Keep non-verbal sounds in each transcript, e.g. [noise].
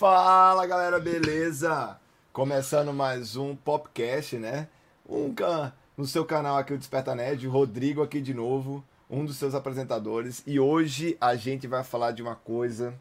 Fala galera, beleza? Começando mais um podcast, né? Um can... no seu canal aqui o Desperta Nerd, Rodrigo aqui de novo, um dos seus apresentadores, e hoje a gente vai falar de uma coisa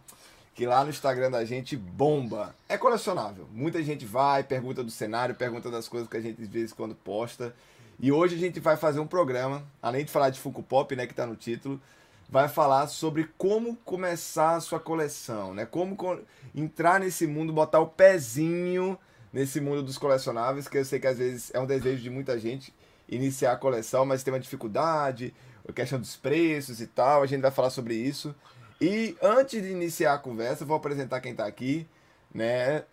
que lá no Instagram da gente bomba. É colecionável. Muita gente vai, pergunta do cenário, pergunta das coisas que a gente de vez em quando posta. E hoje a gente vai fazer um programa, além de falar de Funko Pop, né, que tá no título, vai falar sobre como começar a sua coleção, né? Como co entrar nesse mundo, botar o pezinho nesse mundo dos colecionáveis, que eu sei que às vezes é um desejo de muita gente iniciar a coleção, mas tem uma dificuldade, a questão dos preços e tal, a gente vai falar sobre isso. E antes de iniciar a conversa, vou apresentar quem está aqui, né?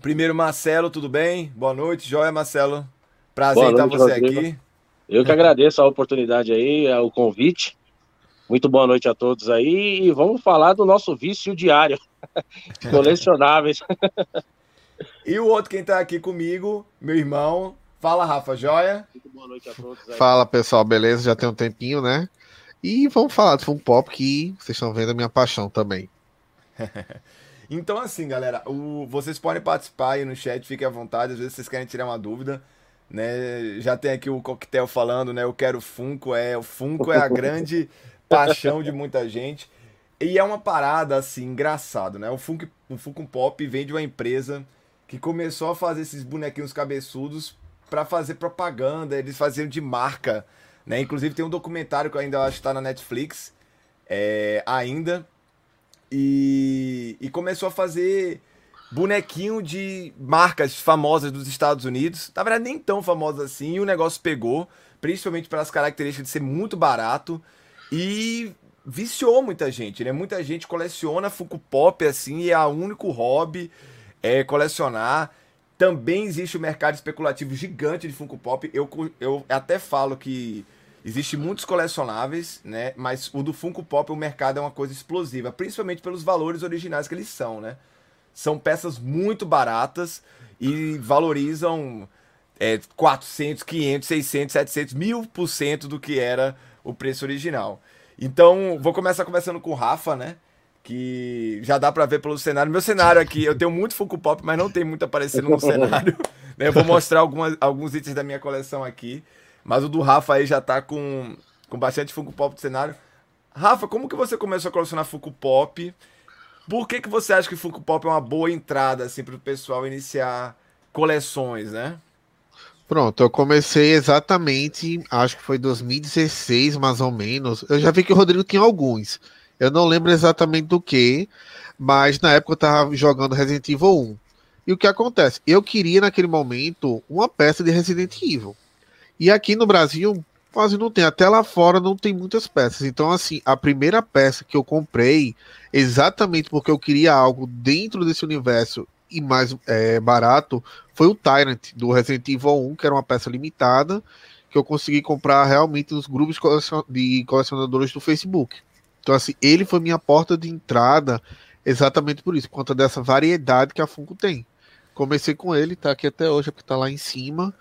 Primeiro, Marcelo, tudo bem? Boa noite, joia, Marcelo. Prazer estar noite, você Rodrigo. aqui. Eu que agradeço a oportunidade aí, é, o convite. Muito boa noite a todos aí e vamos falar do nosso vício diário, [laughs] colecionáveis. E o outro quem tá aqui comigo, meu irmão. Fala, Rafa, joia? Muito boa noite a todos aí. Fala pessoal, beleza? Já tem um tempinho, né? E vamos falar do Funko Pop, que vocês estão vendo a minha paixão também. [laughs] Então, assim, galera, o- vocês podem participar aí no chat, fiquem à vontade. Às vezes vocês querem tirar uma dúvida, né? Já tem aqui o coquetel falando, né? Eu quero Funko. É, o Funko é a [laughs] grande paixão de muita gente. E é uma parada, assim, engraçado, né? O Funko, o Funko Pop vem de uma empresa que começou a fazer esses bonequinhos cabeçudos para fazer propaganda. Eles faziam de marca, né? Inclusive tem um documentário que eu ainda acho que tá na Netflix, é, ainda. E, e começou a fazer bonequinho de marcas famosas dos Estados Unidos. Na verdade, nem tão famosas assim. E o negócio pegou, principalmente pelas características de ser muito barato. E viciou muita gente, né? Muita gente coleciona Funko Pop assim, e é o único hobby é colecionar. Também existe o mercado especulativo gigante de Funko Pop. Eu, eu até falo que existe muitos colecionáveis, né? Mas o do Funko Pop, o mercado é uma coisa explosiva, principalmente pelos valores originais que eles são, né? São peças muito baratas e valorizam é, 400, 500, 600, 700, mil por cento do que era o preço original. Então, vou começar conversando com o Rafa, né? Que já dá pra ver pelo cenário. Meu cenário aqui, eu tenho muito Funko Pop, mas não tem muito aparecendo no [laughs] cenário. né? Eu vou mostrar algumas, alguns itens da minha coleção aqui. Mas o do Rafa aí já tá com, com bastante Funko Pop do cenário. Rafa, como que você começou a colecionar Funko Pop? Por que, que você acha que Funko Pop é uma boa entrada assim, para o pessoal iniciar coleções, né? Pronto, eu comecei exatamente, acho que foi 2016, mais ou menos. Eu já vi que o Rodrigo tinha alguns. Eu não lembro exatamente do que, mas na época eu tava jogando Resident Evil 1. E o que acontece? Eu queria naquele momento uma peça de Resident Evil. E aqui no Brasil quase não tem, até lá fora não tem muitas peças. Então, assim, a primeira peça que eu comprei, exatamente porque eu queria algo dentro desse universo e mais é, barato, foi o Tyrant do Resident Evil 1, que era uma peça limitada, que eu consegui comprar realmente nos grupos de colecionadores do Facebook. Então, assim, ele foi minha porta de entrada exatamente por isso, por conta dessa variedade que a Funko tem. Comecei com ele, tá aqui até hoje, porque tá lá em cima.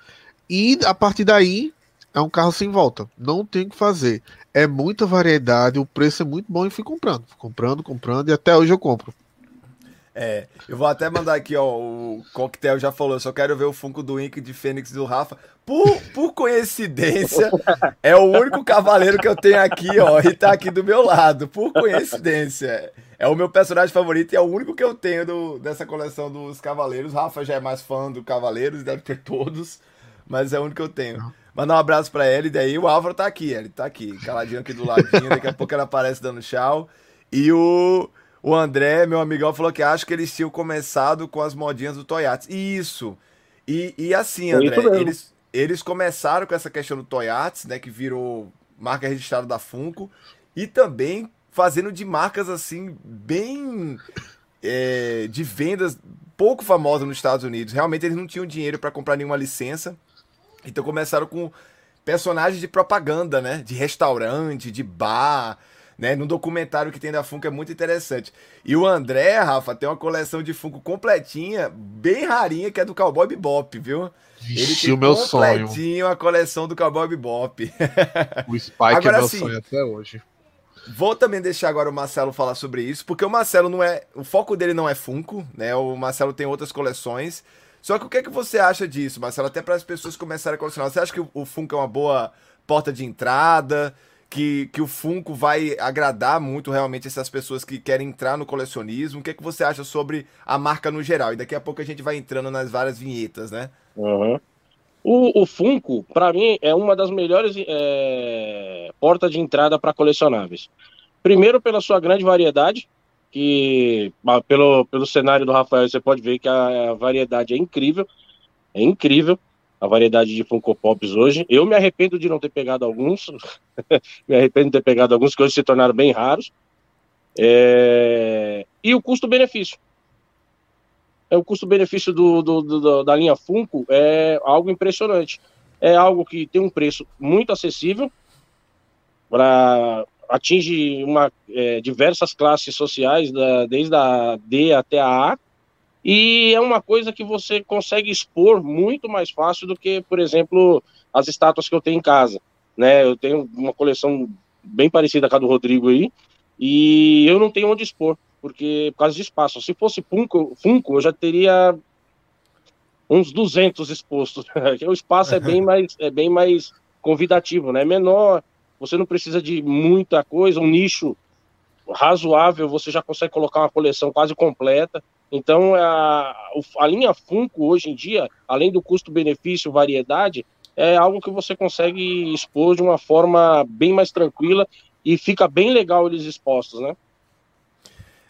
E a partir daí, é um carro sem volta. Não tem o que fazer. É muita variedade, o preço é muito bom e fui comprando. Fui comprando, comprando, e até hoje eu compro. É, eu vou até mandar aqui, ó, o Coquetel já falou, eu só quero ver o Funko do Ink de Fênix do Rafa. Por, por coincidência, é o único cavaleiro que eu tenho aqui, ó, e tá aqui do meu lado, por coincidência. É o meu personagem favorito e é o único que eu tenho do- dessa coleção dos cavaleiros. Rafa já é mais fã do Cavaleiros, deve ter todos, mas é o único que eu tenho. Mandar um abraço pra ele, daí o Álvaro tá aqui, ele tá aqui, caladinho aqui do ladinho, daqui a pouco ele aparece dando tchau. E o, o André, meu amigão, falou que acho que eles tinham começado com as modinhas do Toyats. Isso. E, e assim, isso André, eles, eles começaram com essa questão do Toyats, né, que virou marca registrada da Funko, e também fazendo de marcas assim, bem é, de vendas pouco famosas nos Estados Unidos. Realmente eles não tinham dinheiro para comprar nenhuma licença. Então começaram com personagens de propaganda, né? De restaurante, de bar, né? No documentário que tem da Funko é muito interessante. E o André, Rafa, tem uma coleção de Funko completinha, bem rarinha, que é do Cowboy Bebop, viu? Ele tem o meu completinho sonho. a coleção do Cowboy Bebop. O Spike é agora, é meu assim, sonho até hoje. Vou também deixar agora o Marcelo falar sobre isso, porque o Marcelo não é. O foco dele não é Funko, né? O Marcelo tem outras coleções. Só que o que é que você acha disso, Marcelo? Até para as pessoas começarem a colecionar. Você acha que o Funko é uma boa porta de entrada? que, que o Funko vai agradar muito realmente essas pessoas que querem entrar no colecionismo. O que, é que você acha sobre a marca no geral? E daqui a pouco a gente vai entrando nas várias vinhetas, né? Uhum. O, o, Funko, para mim, é uma das melhores é, portas de entrada para colecionáveis. Primeiro, pela sua grande variedade, que pelo, pelo cenário do Rafael você pode ver que a, a variedade é incrível. É incrível a variedade de Funko Pops hoje. Eu me arrependo de não ter pegado alguns, [laughs] me arrependo de ter pegado alguns que hoje se tornaram bem raros. É... E o custo-benefício. É, o custo-benefício do, do, do, da linha Funko é algo impressionante. É algo que tem um preço muito acessível, para atinge uma, é, diversas classes sociais, da, desde a D até a A, e é uma coisa que você consegue expor muito mais fácil do que, por exemplo, as estátuas que eu tenho em casa. Né? Eu tenho uma coleção bem parecida com a do Rodrigo aí, e eu não tenho onde expor, porque por causa de espaço. Se fosse Funko, Funko eu já teria uns 200 expostos. [laughs] o espaço é bem [laughs] mais é bem mais convidativo, né? É menor, você não precisa de muita coisa, um nicho razoável, você já consegue colocar uma coleção quase completa. Então, a, a linha Funko, hoje em dia, além do custo-benefício, variedade, é algo que você consegue expor de uma forma bem mais tranquila e fica bem legal eles expostos, né?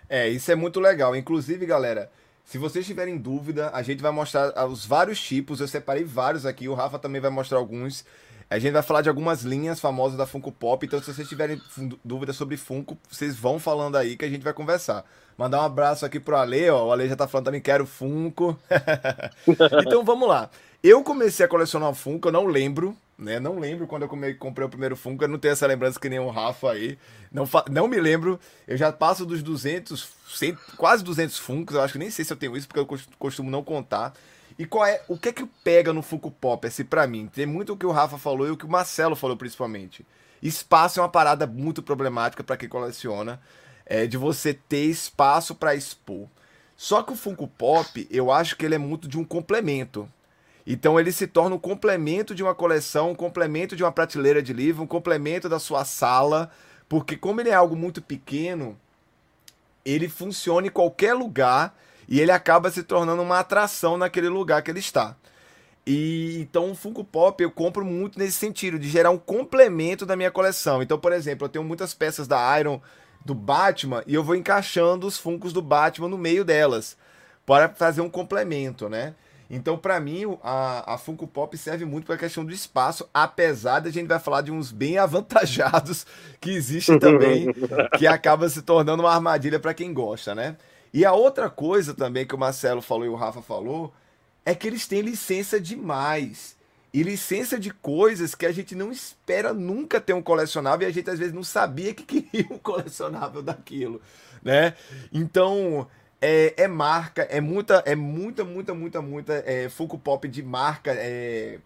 É, isso é muito legal. Inclusive, galera, se vocês tiverem dúvida, a gente vai mostrar os vários tipos. Eu separei vários aqui, o Rafa também vai mostrar alguns. A gente vai falar de algumas linhas famosas da Funko Pop, então se vocês tiverem dúvidas sobre Funko, vocês vão falando aí que a gente vai conversar. Mandar um abraço aqui pro Ale, ó. O Ale já tá falando também, quero Funko. [laughs] então vamos lá. Eu comecei a colecionar Funko, eu não lembro, né? Não lembro quando eu comprei o primeiro Funko, eu não tenho essa lembrança que nem o Rafa aí. Não, não me lembro, eu já passo dos 200, 100, quase 200 Funkos, eu acho que nem sei se eu tenho isso, porque eu costumo não contar. E qual é, o que é que pega no Funko Pop, assim, pra mim? Tem muito o que o Rafa falou e o que o Marcelo falou, principalmente. Espaço é uma parada muito problemática para quem coleciona, é, de você ter espaço para expor. Só que o Funko Pop, eu acho que ele é muito de um complemento. Então ele se torna um complemento de uma coleção, um complemento de uma prateleira de livro, um complemento da sua sala, porque como ele é algo muito pequeno, ele funciona em qualquer lugar e ele acaba se tornando uma atração naquele lugar que ele está. E então o Funko Pop eu compro muito nesse sentido, de gerar um complemento da minha coleção. Então, por exemplo, eu tenho muitas peças da Iron do Batman e eu vou encaixando os Funkos do Batman no meio delas para fazer um complemento, né? Então, para mim, a, a Funko Pop serve muito para a questão do espaço, apesar de a gente vai falar de uns bem [laughs] avantajados que existem também, que acaba se tornando uma armadilha para quem gosta, né? E a outra coisa também que o Marcelo falou e o Rafa falou é que eles têm licença demais. E licença de coisas que a gente não espera nunca ter um colecionável e a gente às vezes não sabia que [laughs] queria um colecionável daquilo, né? Então, é, é marca, é muita, é muita, muita, muita, muita é, Funko Pop de marca, é,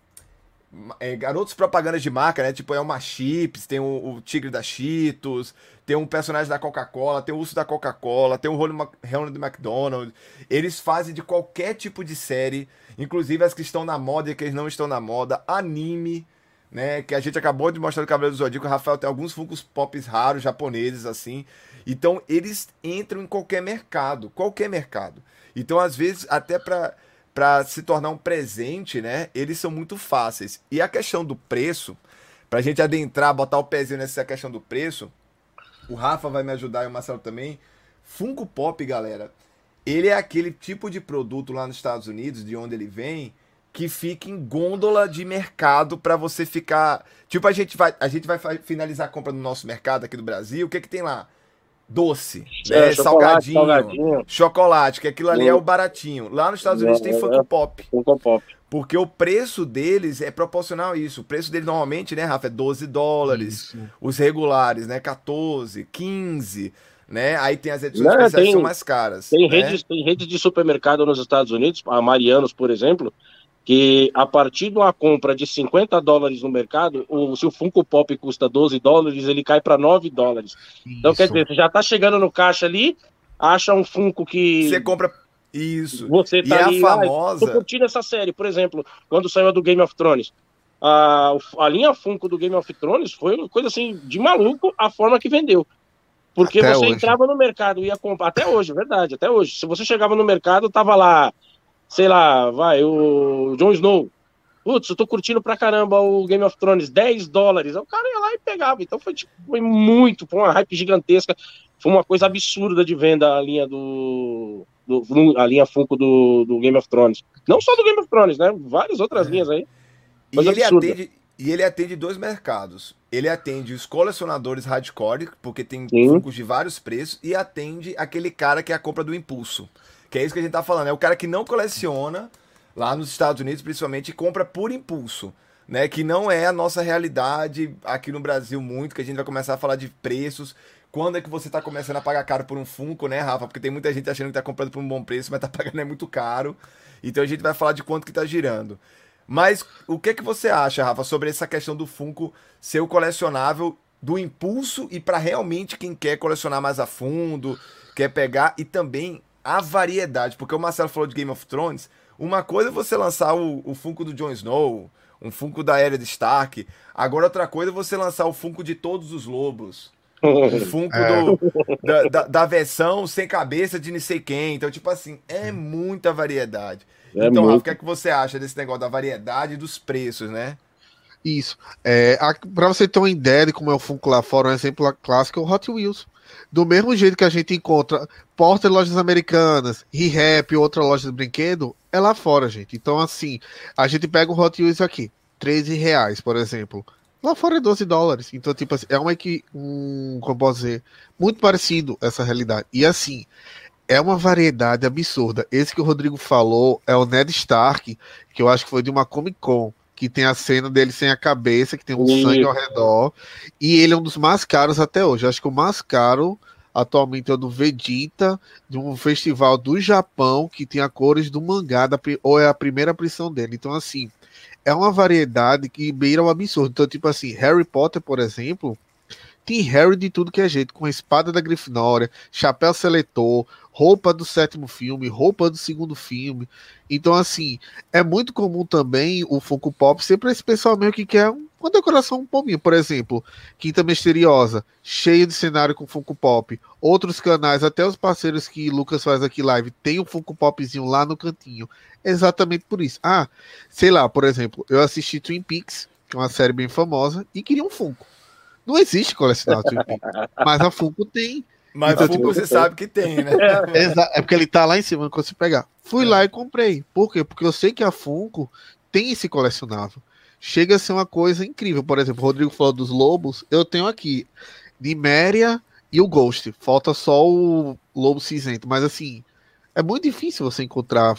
é, garotos propagandas de marca, né? Tipo, é uma Chips, tem o, o Tigre da Cheetos, tem um personagem da Coca-Cola, tem o urso da Coca-Cola, tem o Ronald McDonald. Eles fazem de qualquer tipo de série, inclusive as que estão na moda e que não estão na moda, anime, né? Que a gente acabou de mostrar no Cabelo do Zodíaco, o Rafael tem alguns Funkos Pops raros japoneses, assim. Então, eles entram em qualquer mercado, qualquer mercado. Então, às vezes, até para para se tornar um presente, né? Eles são muito fáceis. E a questão do preço, para a gente adentrar, botar o pezinho nessa questão do preço, o Rafa vai me ajudar e o Marcelo também. Funko Pop, galera, ele é aquele tipo de produto lá nos Estados Unidos, de onde ele vem, que fica em gôndola de mercado para você ficar. Tipo, a gente vai, a gente vai finalizar a compra no nosso mercado aqui do Brasil. O que que tem lá? Doce, é, né? Chocolate, salgadinho, salgadinho, chocolate, que aquilo ali é o baratinho. Lá nos Estados Unidos é, tem Funko Pop. Funko Pop. Porque o preço deles é proporcional a isso. O preço dele normalmente, né, Rafa, é 12 dólares. Isso. Os regulares, né, 14, 15, né? Aí tem as edições Não, especiais tem, que são mais caras. Tem, né? redes, tem redes de supermercado nos Estados Unidos, a Marianos, por exemplo, que a partir de uma compra de 50 dólares no mercado, o, se o Funko Pop custa 12 dólares, ele cai para 9 dólares. Isso. Então, quer dizer, você já está chegando no caixa ali, acha um Funko que. Você compra isso. Você tá e é ali, a famosa. Ah, tô curtindo essa série, por exemplo, quando saiu a do Game of Thrones. A, a linha Funko do Game of Thrones foi uma coisa assim de maluco a forma que vendeu. Porque até você hoje. entrava no mercado e ia comprar. Até hoje, é verdade, até hoje. Se você chegava no mercado, tava lá, sei lá, vai, o Jon Snow. Putz, eu tô curtindo pra caramba o Game of Thrones, 10 dólares. O cara ia lá e pegava. Então foi, tipo, foi muito, foi uma hype gigantesca. Foi uma coisa absurda de venda a linha do, do, a linha Funko do, do, Game of Thrones. Não só do Game of Thrones, né? Várias outras é. linhas aí. E ele, atende, e ele atende dois mercados. Ele atende os colecionadores hardcore, porque tem Sim. Funkos de vários preços, e atende aquele cara que é a compra do impulso. Que é isso que a gente tá falando. É o cara que não coleciona, lá nos Estados Unidos principalmente, e compra por impulso. Né, que não é a nossa realidade aqui no Brasil muito, que a gente vai começar a falar de preços, quando é que você está começando a pagar caro por um Funko, né, Rafa? Porque tem muita gente achando que está comprando por um bom preço, mas está [laughs] pagando é muito caro. Então a gente vai falar de quanto que está girando. Mas o que que você acha, Rafa, sobre essa questão do Funko ser o colecionável do impulso e para realmente quem quer colecionar mais a fundo, quer pegar e também a variedade, porque o Marcelo falou de Game of Thrones, uma coisa é você lançar o, o Funko do Jon Snow, um Funko da Era de Stark, agora outra coisa é você lançar o Funko de todos os lobos, o [laughs] Funko é. do, da, da, da, versão sem cabeça de não sei quem. Então, tipo assim, é muita variedade. É então, muito... Rafa, o que é que você acha desse negócio da variedade dos preços, né? Isso. É, para você ter uma ideia de como é o Funko lá fora, um exemplo clássico é o Hot Wheels. Do mesmo jeito que a gente encontra porta de lojas americanas, ReHap, outra loja de brinquedo, é lá fora, gente. Então, assim, a gente pega o Hot Wheels aqui, 13 reais, por exemplo. Lá fora é 12 dólares. Então, tipo assim, é uma que. Um, como posso dizer? Muito parecido essa realidade. E assim, é uma variedade absurda. Esse que o Rodrigo falou é o Ned Stark, que eu acho que foi de uma Comic Con. Que tem a cena dele sem a cabeça, que tem um Sim. sangue ao redor. E ele é um dos mais caros até hoje. Eu acho que o mais caro atualmente é o do Vegeta, de um festival do Japão, que tem a cores do mangá, da, ou é a primeira aparição dele. Então, assim, é uma variedade que beira o absurdo. Então, tipo assim, Harry Potter, por exemplo, tem Harry de tudo que é jeito, com a espada da Grifinória, chapéu seletor, roupa do sétimo filme, roupa do segundo filme. Então, assim, é muito comum também o Funko Pop ser para esse pessoal mesmo que quer uma decoração um pouquinho. Por exemplo, Quinta Misteriosa, cheia de cenário com Funko Pop. Outros canais, até os parceiros que Lucas faz aqui live, tem um Funko Popzinho lá no cantinho. Exatamente por isso. Ah, sei lá, por exemplo, eu assisti Twin Peaks, que é uma série bem famosa, e queria um Funko. Não existe colecionar Twin Peaks, mas a Funko tem. Mas então, a Funko tipo, você sabe que tem, né? É, é, porque ele tá lá em cima, quando você pegar. Fui é. lá e comprei. Por quê? Porque eu sei que a Funko tem esse colecionável. Chega a ser uma coisa incrível. Por exemplo, o Rodrigo falou dos lobos. Eu tenho aqui Niméria e o Ghost. Falta só o lobo cinzento. Mas assim, é muito difícil você encontrar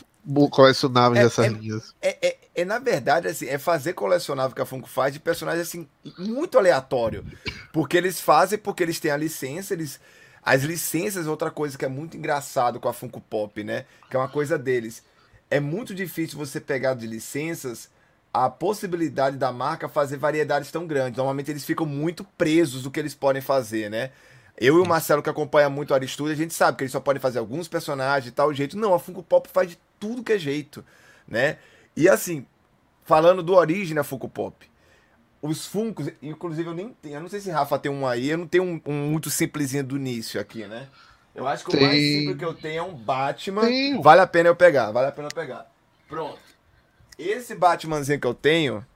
colecionáveis é, dessas é, linhas. É, é, é, na verdade, assim, é fazer colecionável que a Funko faz de personagens assim, muito aleatório. Porque eles fazem porque eles têm a licença, eles. As licenças é outra coisa que é muito engraçado com a Funko Pop, né? Que é uma coisa deles. É muito difícil você pegar de licenças a possibilidade da marca fazer variedades tão grandes. Normalmente eles ficam muito presos do que eles podem fazer, né? Eu e o Marcelo, que acompanha muito o Aristudio, a gente sabe que eles só podem fazer alguns personagens de tal jeito. Não, a Funko Pop faz de tudo que é jeito, né? E assim, falando do origem da Funko Pop, os Funkos, inclusive eu nem tenho, eu não sei se Rafa tem um aí, eu não tenho um, um muito simplesinho do início aqui, né? Eu acho que tem. o mais simples que eu tenho é um Batman. Tem. Vale a pena eu pegar, vale a pena eu pegar. Pronto. Esse Batmanzinho que eu tenho.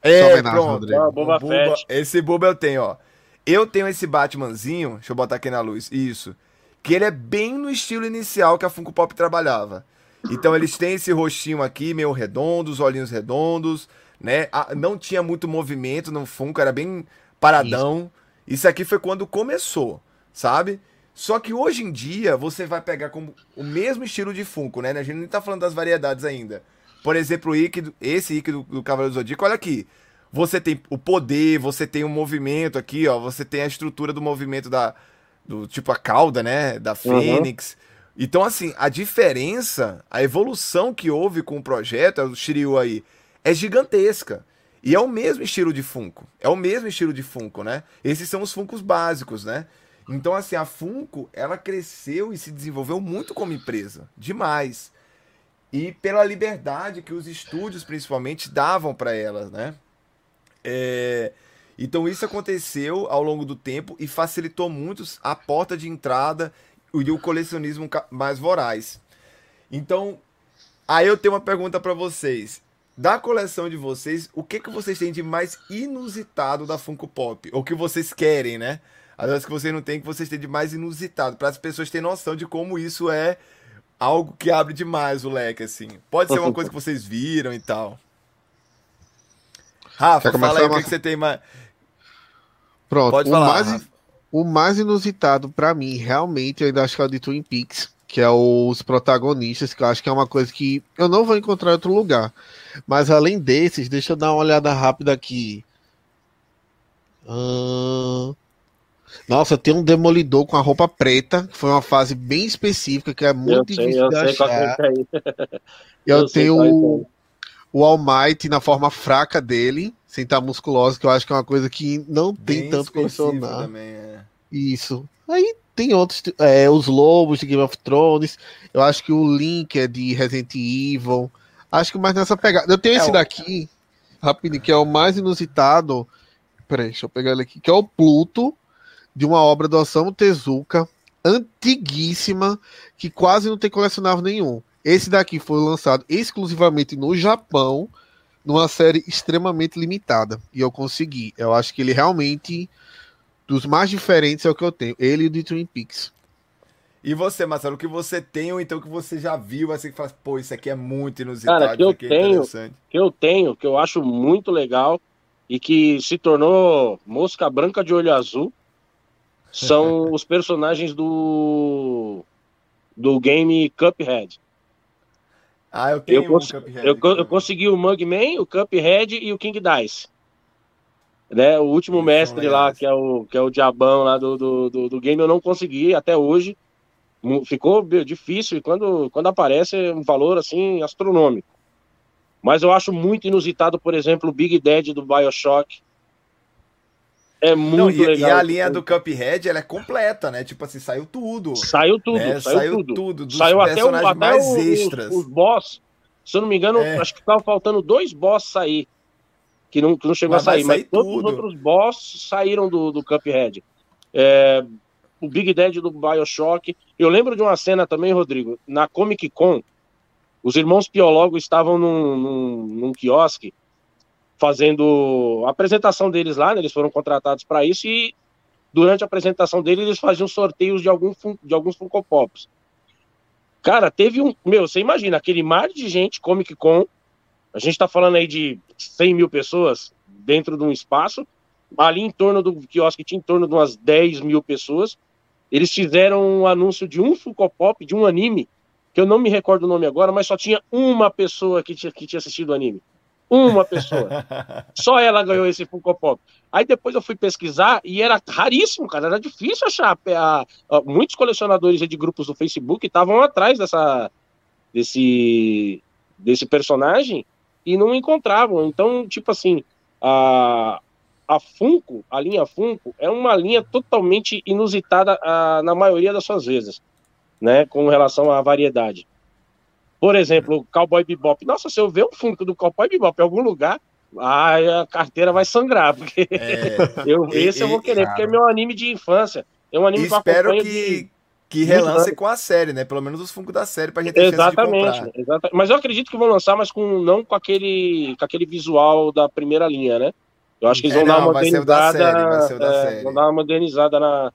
É, pronto. Ah, Boba Buba, esse Buba eu tenho, ó. Eu tenho esse Batmanzinho, deixa eu botar aqui na luz, isso. Que ele é bem no estilo inicial que a Funko Pop trabalhava. Então eles têm esse rostinho aqui, meio redondo, os olhinhos redondos, né? Não tinha muito movimento no Funko, era bem paradão. Isso. Isso aqui foi quando começou, sabe? Só que hoje em dia você vai pegar como o mesmo estilo de Funko, né? A gente nem tá falando das variedades ainda. Por exemplo, o Ikki, esse Ikki do, do Cavaleiro do Zodíaco, olha aqui. Você tem o poder, você tem o movimento aqui, ó. Você tem a estrutura do movimento da. Do, tipo a cauda, né? Da Fênix. Uhum. Então, assim, a diferença, a evolução que houve com o projeto, o Shiryu aí, é gigantesca. E é o mesmo estilo de Funko. É o mesmo estilo de Funko, né? Esses são os Funkos básicos, né? Então, assim, a Funko, ela cresceu e se desenvolveu muito como empresa. Demais. E pela liberdade que os estúdios, principalmente, davam para elas, né? É, então isso aconteceu ao longo do tempo e facilitou muito a porta de entrada e o colecionismo mais voraz. Então, aí eu tenho uma pergunta para vocês. Da coleção de vocês, o que, que vocês têm de mais inusitado da Funko Pop? Ou que vocês querem, né? Às vezes que vocês não têm, que vocês têm de mais inusitado. Para as pessoas terem noção de como isso é algo que abre demais o leque, assim. Pode ser uma coisa que vocês viram e tal. Rafa, fala aí o que, que, você tem mais. Pronto, Pode falar, o mais, o mais inusitado para mim, realmente, eu ainda acho que é o de Twin Peaks, que é os protagonistas, que eu acho que é uma coisa que eu não vou encontrar em outro lugar. Mas além desses, deixa eu dar uma olhada rápida aqui. Hum... Nossa, tem um demolidor com a roupa preta, que foi uma fase bem específica, que é muito eu difícil eu de achar. É [laughs] eu, eu tenho o All Might na forma fraca dele, sem estar musculoso, que eu acho que é uma coisa que não tem Bem tanto colecionar. Também, é. Isso. Aí tem outros, é, os lobos de Game of Thrones. Eu acho que o Link é de Resident Evil. Acho que mais nessa pegada. Eu tenho é esse daqui, rapidinho, que é o mais inusitado. Peraí, deixa eu pegar ele aqui. Que é o Pluto, de uma obra do Osamu Tezuka, antiguíssima, que quase não tem colecionável nenhum. Esse daqui foi lançado exclusivamente no Japão, numa série extremamente limitada. E eu consegui. Eu acho que ele realmente, dos mais diferentes, é o que eu tenho. Ele e o de Twin Peaks. E você, Marcelo, o que você tem ou então que você já viu, assim, que fala, pô, isso aqui é muito inusitado, Cara, que eu é tenho, que eu tenho, que eu acho muito legal e que se tornou mosca branca de olho azul, são [laughs] os personagens do do game Cuphead. Ah, eu tenho eu, um Cuphead. Eu, eu, consegui o Mugman, o Cuphead e o King Dice. Né, o último Eles mestre lá, que é, o, que é o diabão lá do, do, do, do, game, eu não consegui até hoje. Ficou difícil e quando, quando aparece é um valor assim astronômico. Mas eu acho muito inusitado, por exemplo, o Big Dead do Bioshock. É muito Não, e, legal. E a linha do Cuphead, ela é completa, né? Tipo assim, saiu tudo. Saiu tudo, né? saiu, saiu, tudo. tudo saiu até, o, até mais o, extras. Os, os boss. Se eu não me engano, é. acho que ficava faltando dois boss sair. Que não, que não chegou mas a sair. Mas todos os outros boss saíram do, do Cuphead. É, o Big Dead do Bioshock. Eu lembro de uma cena também, Rodrigo, na Comic Con. Os irmãos Piologo estavam num, num, num quiosque fazendo a apresentação deles lá, né, eles foram contratados para isso e durante a apresentação deles eles faziam sorteios de, algum, de alguns Funko Pops. Cara, teve um. Meu, você imagina, aquele mar de gente, Comic Con, a gente tá falando aí de 100 mil pessoas dentro de um espaço, ali em torno do quiosque tinha em torno de umas 10 mil pessoas. Eles fizeram um anúncio de um Funko Pop, de um anime, que eu não me recordo o nome agora, mas só tinha uma pessoa que tinha, que tinha assistido o anime. Uma pessoa. [laughs] Só ela ganhou esse Funko Pop. Aí depois eu fui pesquisar e era raríssimo, cara. Era difícil achar. Muitos colecionadores de grupos do Facebook estavam atrás dessa, desse, desse personagem e não encontravam. Então, tipo assim, a, a Funko, a linha Funko, é uma linha totalmente inusitada a, na maioria das suas vezes, né? Com relação à variedade. Por exemplo, o Cowboy Bebop. Nossa, se eu ver um Funko do Cowboy Bebop em algum lugar, a carteira vai sangrar, porque é, [laughs] eu, esse e, eu vou querer, porque é meu anime de infância. É um anime Espero que, de... que relance com a série, né? Pelo menos os Funko da série pra gente ter exatamente, exatamente. Mas eu acredito que vão lançar, mas com, não com aquele, com aquele visual da primeira linha, né? Eu acho que eles vão é, dar uma modernizada. Série, é, vão dar uma modernizada na,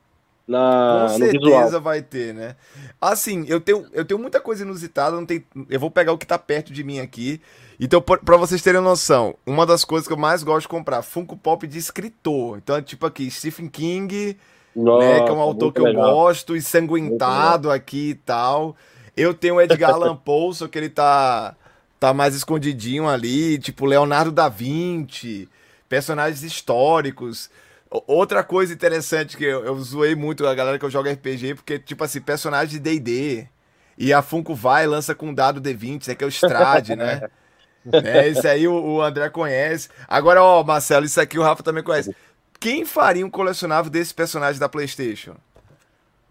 na, Com certeza vai ter, né? Assim, eu tenho, eu tenho muita coisa inusitada, não tem, eu vou pegar o que tá perto de mim aqui. Então, para vocês terem noção, uma das coisas que eu mais gosto de comprar, Funko Pop de escritor. Então, é tipo aqui, Stephen King, Nossa, né, que é um autor que legal. eu gosto, ensanguentado aqui e tal. Eu tenho o Edgar Allan [laughs] Poe, só que ele tá tá mais escondidinho ali, tipo Leonardo da Vinci, personagens históricos. Outra coisa interessante que eu, eu zoei muito a galera que eu jogo RPG, porque, tipo assim, personagem de DD. E a Funko vai lança com dado D20, isso aqui é o Strade, né? [laughs] é, esse aí o, o, André conhece. Agora, ó, Marcelo, isso aqui o Rafa também conhece. Quem faria um colecionável desse personagem da PlayStation?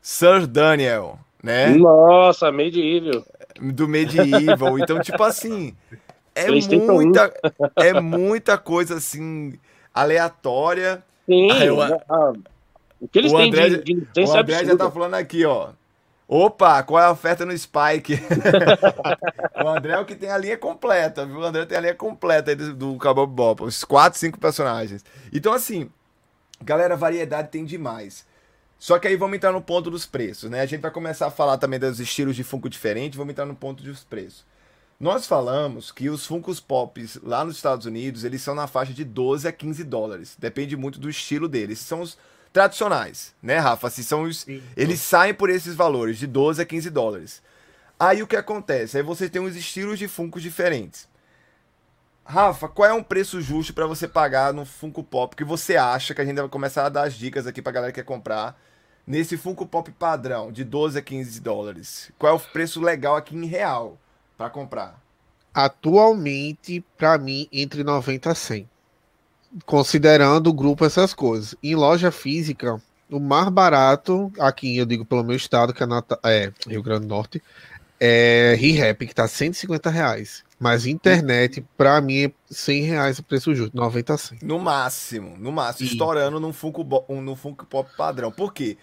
Sir Daniel, né? Nossa, Medieval. Do Medieval. Então, tipo assim, é muita, é muita coisa assim aleatória Sim, ah, eu, ah, o que eles o têm André, de, de O André já tá falando aqui, ó. Opa, qual é a oferta no Spike? [laughs] o André é o que tem a linha completa, viu? O André tem a linha completa aí do, do Cowboy Bop, os 4, 5 personagens. Então, assim, galera, variedade tem demais. Só que aí vamos entrar no ponto dos preços, né? A gente vai começar a falar também dos estilos de Funko diferentes, vamos entrar no ponto dos preços. Nós falamos que os Funkos Pops lá nos Estados Unidos, eles são na faixa de 12 a 15 dólares. Depende muito do estilo deles. São os tradicionais, né, Rafa? Assim, são os, eles saem por esses valores, de 12 a 15 dólares. Aí o que acontece? Aí você tem uns estilos de Funkos diferentes. Rafa, qual é um preço justo para você pagar no Funko Pop que você acha que a gente vai começar a dar as dicas aqui pra galera que quer comprar nesse Funko Pop padrão de 12 a 15 dólares? Qual é o preço legal aqui em real? para comprar? Atualmente, para mim, entre 90 a 100. Considerando o grupo essas coisas. Em loja física, o mais barato, aqui eu digo pelo meu estado, que é, Nata é Rio Grande do Norte, é ReHap, que tá 150 reais. Mas internet, pra mim, é 100 reais o preço justo, 90 a 100. No máximo, no máximo, Sim. estourando num Funko, no Funko Pop padrão. Por quê?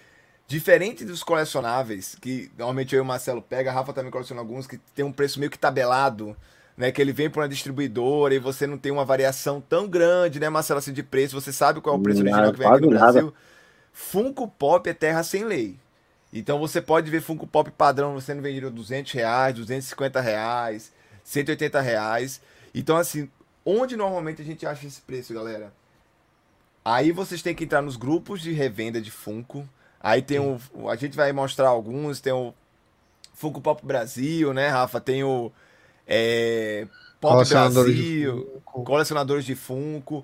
Diferente dos colecionáveis, que normalmente eu e o Marcelo pega, a Rafa também coleciona alguns que tem um preço meio que tabelado, né? Que ele vem para uma distribuidora e você não tem uma variação tão grande, né, Marcelo, assim, de preço. Você sabe qual é o preço não, original que vem aqui no nada. Brasil. Funko Pop é terra sem lei. Então você pode ver Funko Pop padrão sendo vendido 200 reais, 250 reais, 180 reais. Então, assim, onde normalmente a gente acha esse preço, galera? Aí vocês têm que entrar nos grupos de revenda de Funko Aí tem o. A gente vai mostrar alguns, tem o Funko Pop Brasil, né, Rafa? Tem o. É, Pop Brasil, de colecionadores de Funko.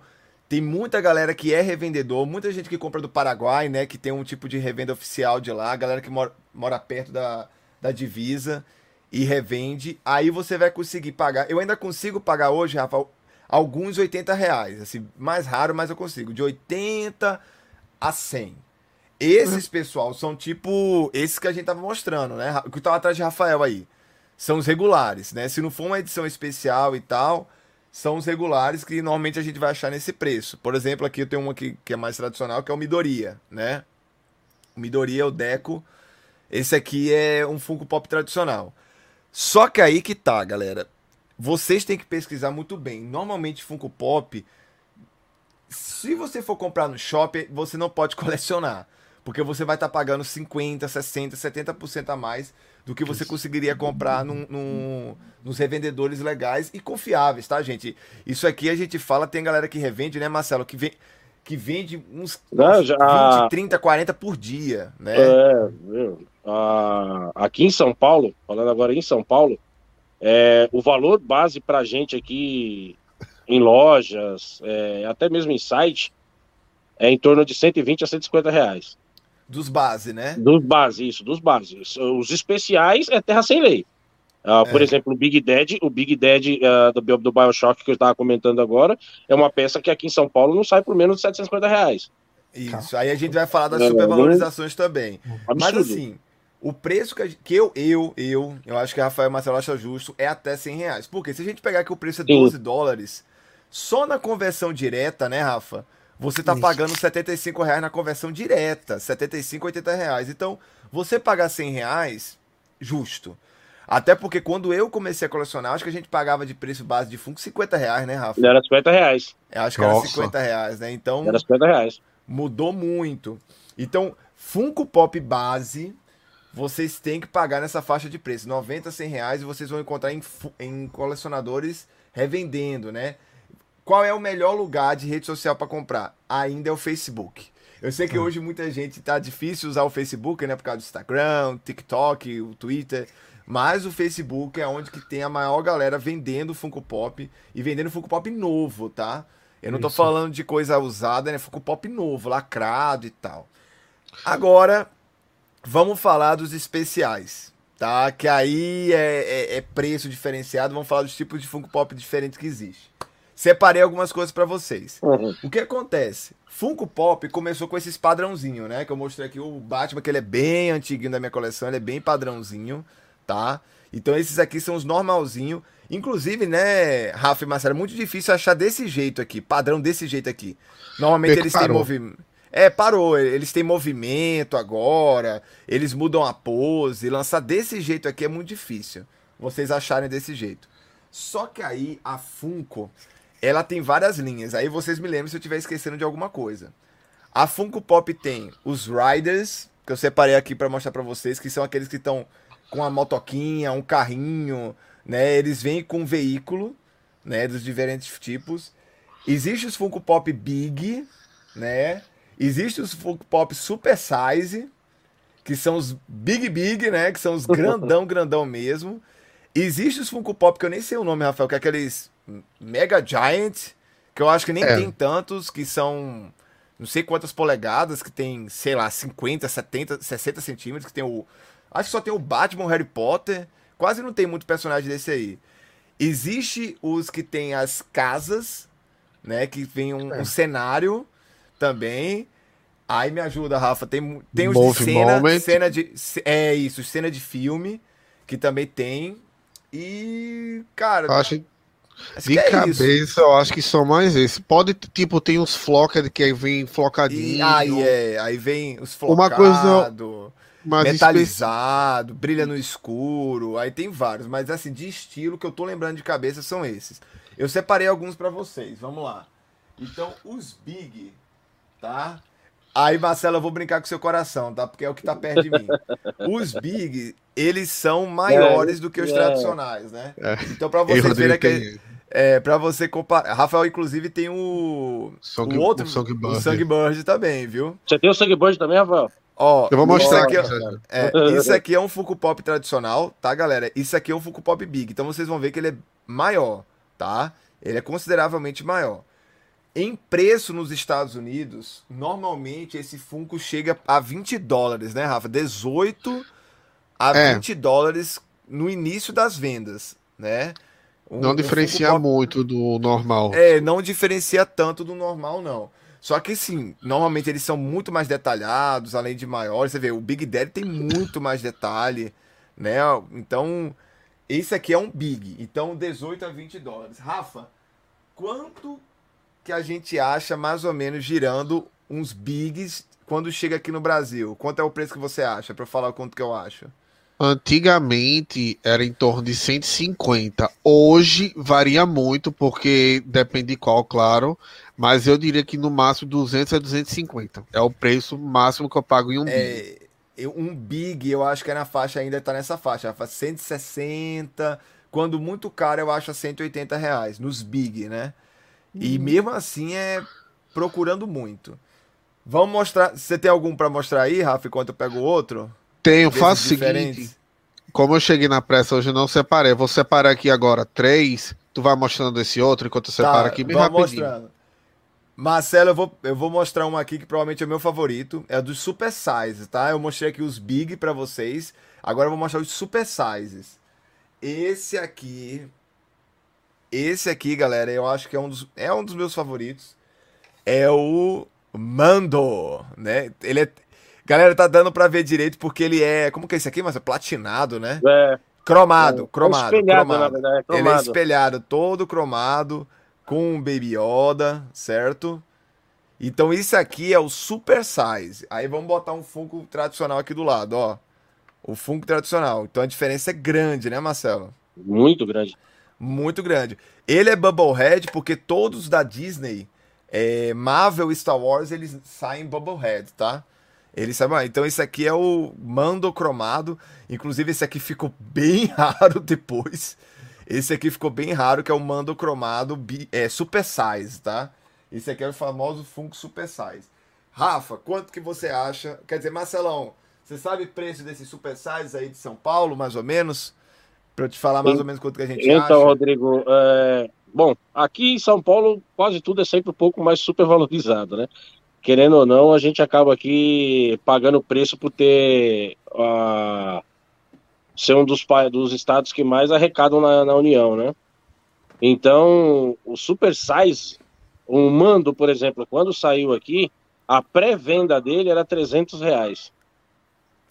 Tem muita galera que é revendedor, muita gente que compra do Paraguai, né? Que tem um tipo de revenda oficial de lá, galera que mora, mora perto da, da divisa e revende. Aí você vai conseguir pagar. Eu ainda consigo pagar hoje, Rafa, alguns 80 reais. Assim, mais raro, mas eu consigo. De 80 a 100. Esses, pessoal, são tipo. Esses que a gente tava mostrando, né? O que tava atrás de Rafael aí. São os regulares, né? Se não for uma edição especial e tal, são os regulares que normalmente a gente vai achar nesse preço. Por exemplo, aqui eu tenho um aqui que é mais tradicional, que é o Midoriya, né? O Midoriya é o Deco. Esse aqui é um Funko Pop tradicional. Só que aí que tá, galera. Vocês têm que pesquisar muito bem. Normalmente, Funko Pop, se você for comprar no shopping, você não pode [laughs] colecionar. Porque você vai estar tá pagando 50, 60, 70% a mais do que você conseguiria comprar num, num, nos revendedores legais e confiáveis, tá, gente? Isso aqui a gente fala, tem galera que revende, né, Marcelo? Que, vem, que vende uns, Não, já... 20, 30, 40 por dia, né? É, viu? Ah, aqui em São Paulo, falando agora em São Paulo, é, o valor base pra gente aqui em lojas, é, até mesmo em site, é em torno de 120 a 150 reais. Dos base, né? Dos base, isso, dos bases. Os especiais é terra sem lei. Uh, é. Por exemplo, o Big Dead, o Big Dead uh, do, do Bioshock que eu estava comentando agora, é uma peça que aqui em São Paulo não sai por menos de 750 reais. Isso, aí a gente vai falar das é, supervalorizações também. Absurdo. Mas assim, o preço que, que, eu, eu, eu, eu acho que Rafael Marcelo acha justo é até 100 reais. Porque se a gente pegar que o preço é 12 Sim. dólares, só na conversão direta, né, Rafa? Você está pagando 75 reais na conversão direta, 75, 80 reais. Então, você pagar 100 reais, justo. Até porque quando eu comecei a colecionar, acho que a gente pagava de preço base de Funko 50 reais, né, Rafa? Era 50 reais. Eu acho que Nossa. era 50 reais, né? Então. Era 50 reais. Mudou muito. Então, Funko Pop base, vocês têm que pagar nessa faixa de preço, 90, 100 reais, e vocês vão encontrar em, em colecionadores revendendo, né? Qual é o melhor lugar de rede social para comprar? Ainda é o Facebook. Eu sei que hoje muita gente tá difícil usar o Facebook, né? Por causa do Instagram, TikTok, o Twitter. Mas o Facebook é onde que tem a maior galera vendendo Funko Pop e vendendo Funko Pop novo, tá? Eu não tô Isso. falando de coisa usada, né? Funko Pop novo, lacrado e tal. Agora, vamos falar dos especiais, tá? Que aí é, é- é preço diferenciado. Vamos falar dos tipos de Funko Pop diferentes que existe. Separei algumas coisas pra vocês. Uhum. O que acontece? Funko Pop começou com esses padrãozinho, né? Que eu mostrei aqui o Batman, que ele é bem antiguinho da minha coleção, ele é bem padrãozinho, tá? Então esses aqui são os normalzinho. Inclusive, né, Rafa e Marcelo, é muito difícil achar desse jeito aqui, padrão desse jeito aqui. Normalmente eles têm parou. movimento. É, parou. Eles têm movimento agora, eles mudam a pose. Lançar desse jeito aqui é muito difícil. Vocês acharem desse jeito. Só que aí a Funko, ela tem várias linhas. Aí vocês me lembram se eu estiver esquecendo de alguma coisa. A Funko Pop tem os Riders, que eu separei aqui para mostrar para vocês, que são aqueles que estão com a motoquinha, um carrinho, né? Eles vêm com um veículo, né? Dos diferentes tipos. Existe os Funko Pop Big, né? Existe os Funko Pop Super Size, que são os Big Big, né? Que são os [laughs] grandão, grandão mesmo. Existe os Funko Pop, que eu nem sei o nome, Rafael, que é aqueles Mega Giant, que eu acho que nem É. tem tantos, que são não sei quantas polegadas, que tem, sei lá, 50, 70, 60 centímetros, que tem o. Acho que só tem o Batman, o Harry Potter. Quase não tem muito personagem desse aí. Existe os que tem as casas, né? Que vem um, um cenário também. Aí me ajuda, Rafa. Tem, tem os de cena, Moment. cena de. É isso, cena de filme, que também tem. E. Cara, Eu acho, acho de é cabeça, isso. eu acho que são mais esses. Pode, tipo, tem uns flocked que aí vem flocadinho. E aí, é, aí vem os Uma flocados, coisa mas metalizado, brilha no escuro, aí tem vários, mas assim, de estilo que eu tô lembrando de cabeça são esses. Eu separei alguns pra vocês, vamos lá. Então, os Big, tá? Aí, Marcelo, eu vou brincar com seu coração, tá? Porque é o que tá perto de mim. Os Big, eles são maiores do que os é. tradicionais, né? É. Então, pra Ei, vocês verem que tem é, pra você comparar. Rafael, inclusive, tem o. Song- o outro. o Songbird. O Songbird também, viu? Você tem o Sungbird também, Rafael? Ó, Eu vou mostrar isso aqui. ó. é, isso aqui é um Funko Pop tradicional, tá, galera? Isso aqui é um Funko Pop Big. Então vocês vão ver que ele é maior, tá? Ele é consideravelmente maior. Em preço nos Estados Unidos, normalmente esse Funko chega a 20 dólares, né, Rafa? 18 a É. 20 dólares no início das vendas, né? Um- Não um diferencia Pop- muito do normal. é, não diferencia tanto do normal, não. Só que sim, normalmente eles são muito mais detalhados, além de maiores. Você vê, o Big Daddy tem muito mais detalhe, né? Então, esse aqui é um Big. Então, 18 a 20 dólares. Rafa, quanto que a gente acha mais ou menos girando uns Bigs quando chega aqui no Brasil? Quanto é o preço que você acha? Pra eu falar o quanto que eu acho. Antigamente era em torno de 150. Hoje varia muito, porque depende de qual, claro. Mas eu diria que no máximo 200 a 250. É o preço máximo que eu pago em um Big. É, eu- um Big, eu acho que é na faixa, ainda tá nessa faixa. Rafa, 160. Quando muito caro, eu acho a 180 reais. Nos Big, né? E mesmo assim é procurando muito. Vamos mostrar. Você tem algum pra mostrar aí, Rafa, enquanto eu pego o outro? Tenho, faço o seguinte. Como eu cheguei na pressa hoje, não separei. Eu vou separar aqui agora três. Tu vai mostrando esse outro enquanto eu separo Tá, aqui bem rapidinho. mostrando. Marcelo, eu vou, eu vou mostrar um aqui que provavelmente é o meu favorito. É dos Super Size, tá? Eu mostrei aqui os Big pra vocês. Agora eu vou mostrar os Super Sizes. Esse aqui. Esse aqui, galera, eu acho que é um dos, é um dos meus favoritos. É o Mando, né? Ele é. Galera, tá dando pra ver direito porque ele é. Como que é esse aqui, mas é platinado, né? É, Cromado, é cromado, espelhado, cromado. na verdade, é Ele é cromado. espelhado, todo cromado, com um Baby Yoda, certo? Então isso aqui é o Super Size. Aí vamos botar um Funko tradicional aqui do lado, ó. O Funko tradicional. Então a diferença é grande, né, Marcelo? Muito grande. Muito grande. Ele é Bubblehead porque todos da Disney, é, Marvel e Star Wars, eles saem Bubblehead, tá? Eles sabem, ah, então esse aqui é o Mando cromado. Inclusive esse aqui ficou bem [laughs] raro depois. Esse aqui ficou bem raro, que é o Mando cromado é, Super Size, tá? Esse aqui é o famoso Funko Super Size. Rafa, quanto que você acha? Quer dizer, Marcelão, você sabe o preço desses Super Size aí de São Paulo, mais ou menos? Pra eu te falar mais ou menos quanto que a gente então, acha. Então, Rodrigo, é... bom, aqui em São Paulo quase tudo é sempre um pouco mais supervalorizado, né? Querendo ou não, a gente acaba aqui pagando preço por ter uh, ser um dos, dos estados que mais arrecadam na, na União, né? Então, o Super Size, o Mando, por exemplo, quando saiu aqui, a pré-venda dele era 300 reais.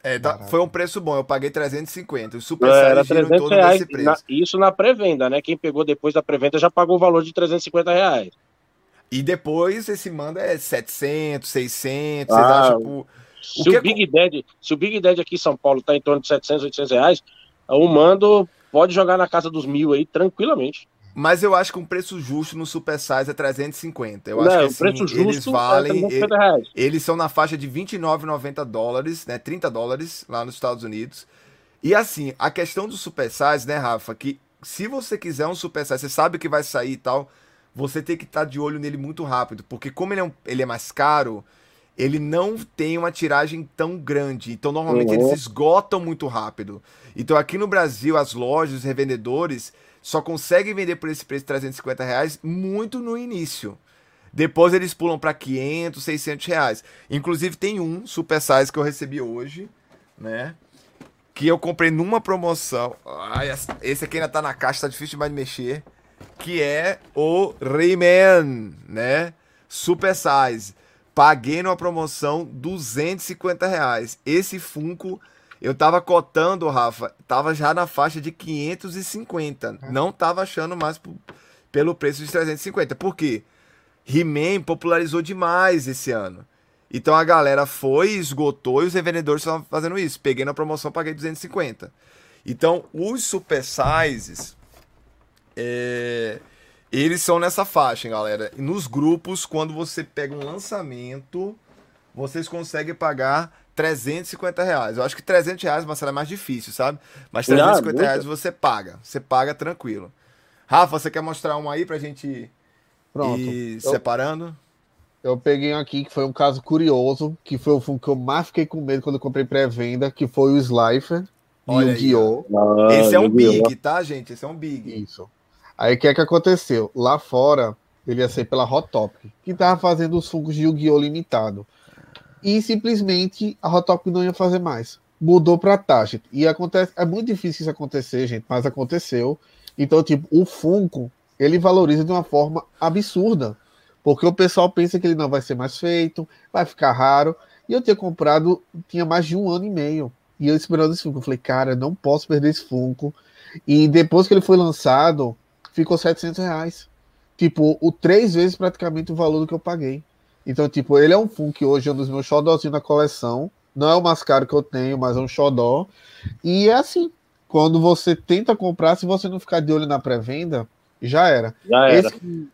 É, tá, foi um preço bom, eu paguei 350. O Super É, Size era gira em 300 torno reais, na- isso na pré-venda, né? Quem pegou depois da pré-venda já pagou o valor de 350 reais. E depois esse manda é 700, 600, Ah, vocês acham tipo, Se O o, que é Big Dad, se o Big Dad aqui em São Paulo tá em torno de 700, 800 reais, o mando pode jogar na casa dos mil aí tranquilamente. Mas eu acho que um preço justo no Super Size é 350. Eu Não, acho que o assim, preço eles justo valem. é 350 reais. Eles são na faixa de 29,90 dólares, né? 30 dólares lá nos Estados Unidos. E assim, a questão do super size, né, Rafa? Que se você quiser um super size, você sabe que vai sair e tal, você tem que estar de olho nele muito rápido. Porque como ele é, um- ele é mais caro, ele não tem uma tiragem tão grande. Então, normalmente, Uhum. eles esgotam muito rápido. Então, aqui no Brasil, as lojas, os revendedores só conseguem vender por esse preço de 350 reais muito no início. Depois eles pulam para 500, 600 reais. Inclusive tem um super size que eu recebi hoje, né? Que eu comprei numa promoção. Ai, esse aqui ainda tá na caixa, tá difícil demais de mexer. Que é o Rayman, né? Super size. Paguei numa promoção 250 reais. Esse Funko eu tava cotando, Rafa, tava já na faixa de 550. Não tava achando mais pelo preço de 350. Por quê? He-Man popularizou demais esse ano. Então a galera foi, esgotou e os revendedores estão fazendo isso. Peguei na promoção, paguei 250. Então os super sizes, é, eles são nessa faixa, hein, galera. E nos grupos, quando você pega um lançamento, vocês conseguem pagar 350 reais. Eu acho que 300 reais, Marcelo, é mais difícil, sabe? Mas Ah, 350 muito. reais você paga. Você paga tranquilo. Rafa, você quer mostrar um aí pra gente Pronto. ir Eu, separando? eu peguei um aqui que foi um caso curioso, que foi o Funko que eu mais fiquei com medo quando eu comprei pré-venda, que foi o Slifer e Olha o aí, Guiô. Ah, Esse é um Yu-Gi-Oh! big, tá, gente? Esse é um big. Isso. Aí o que é que aconteceu? Lá fora, ele ia ser pela Hot Topic, que tava fazendo os Funkos de Yu-Gi-Oh! limitado. E simplesmente a Hot Topic não ia fazer mais. Mudou pra Target. E acontece, é muito difícil isso acontecer, gente, mas aconteceu. Então, tipo, o Funko, ele valoriza de uma forma absurda. Porque o pessoal pensa que ele não vai ser mais feito, vai ficar raro. E eu tinha comprado, tinha mais de um ano e meio. E eu esperando esse Funko. Eu falei, cara, não posso perder esse Funko. E depois que ele foi lançado, ficou 700 reais. Tipo, o três vezes praticamente o valor do que eu paguei. Então, tipo, ele é um Funko que hoje é um dos meus xodózinhos na coleção. Não é o mais caro que eu tenho, mas é um xodó. E é assim, quando você tenta comprar, se você não ficar de olho na pré-venda, já era. Já era. Esse que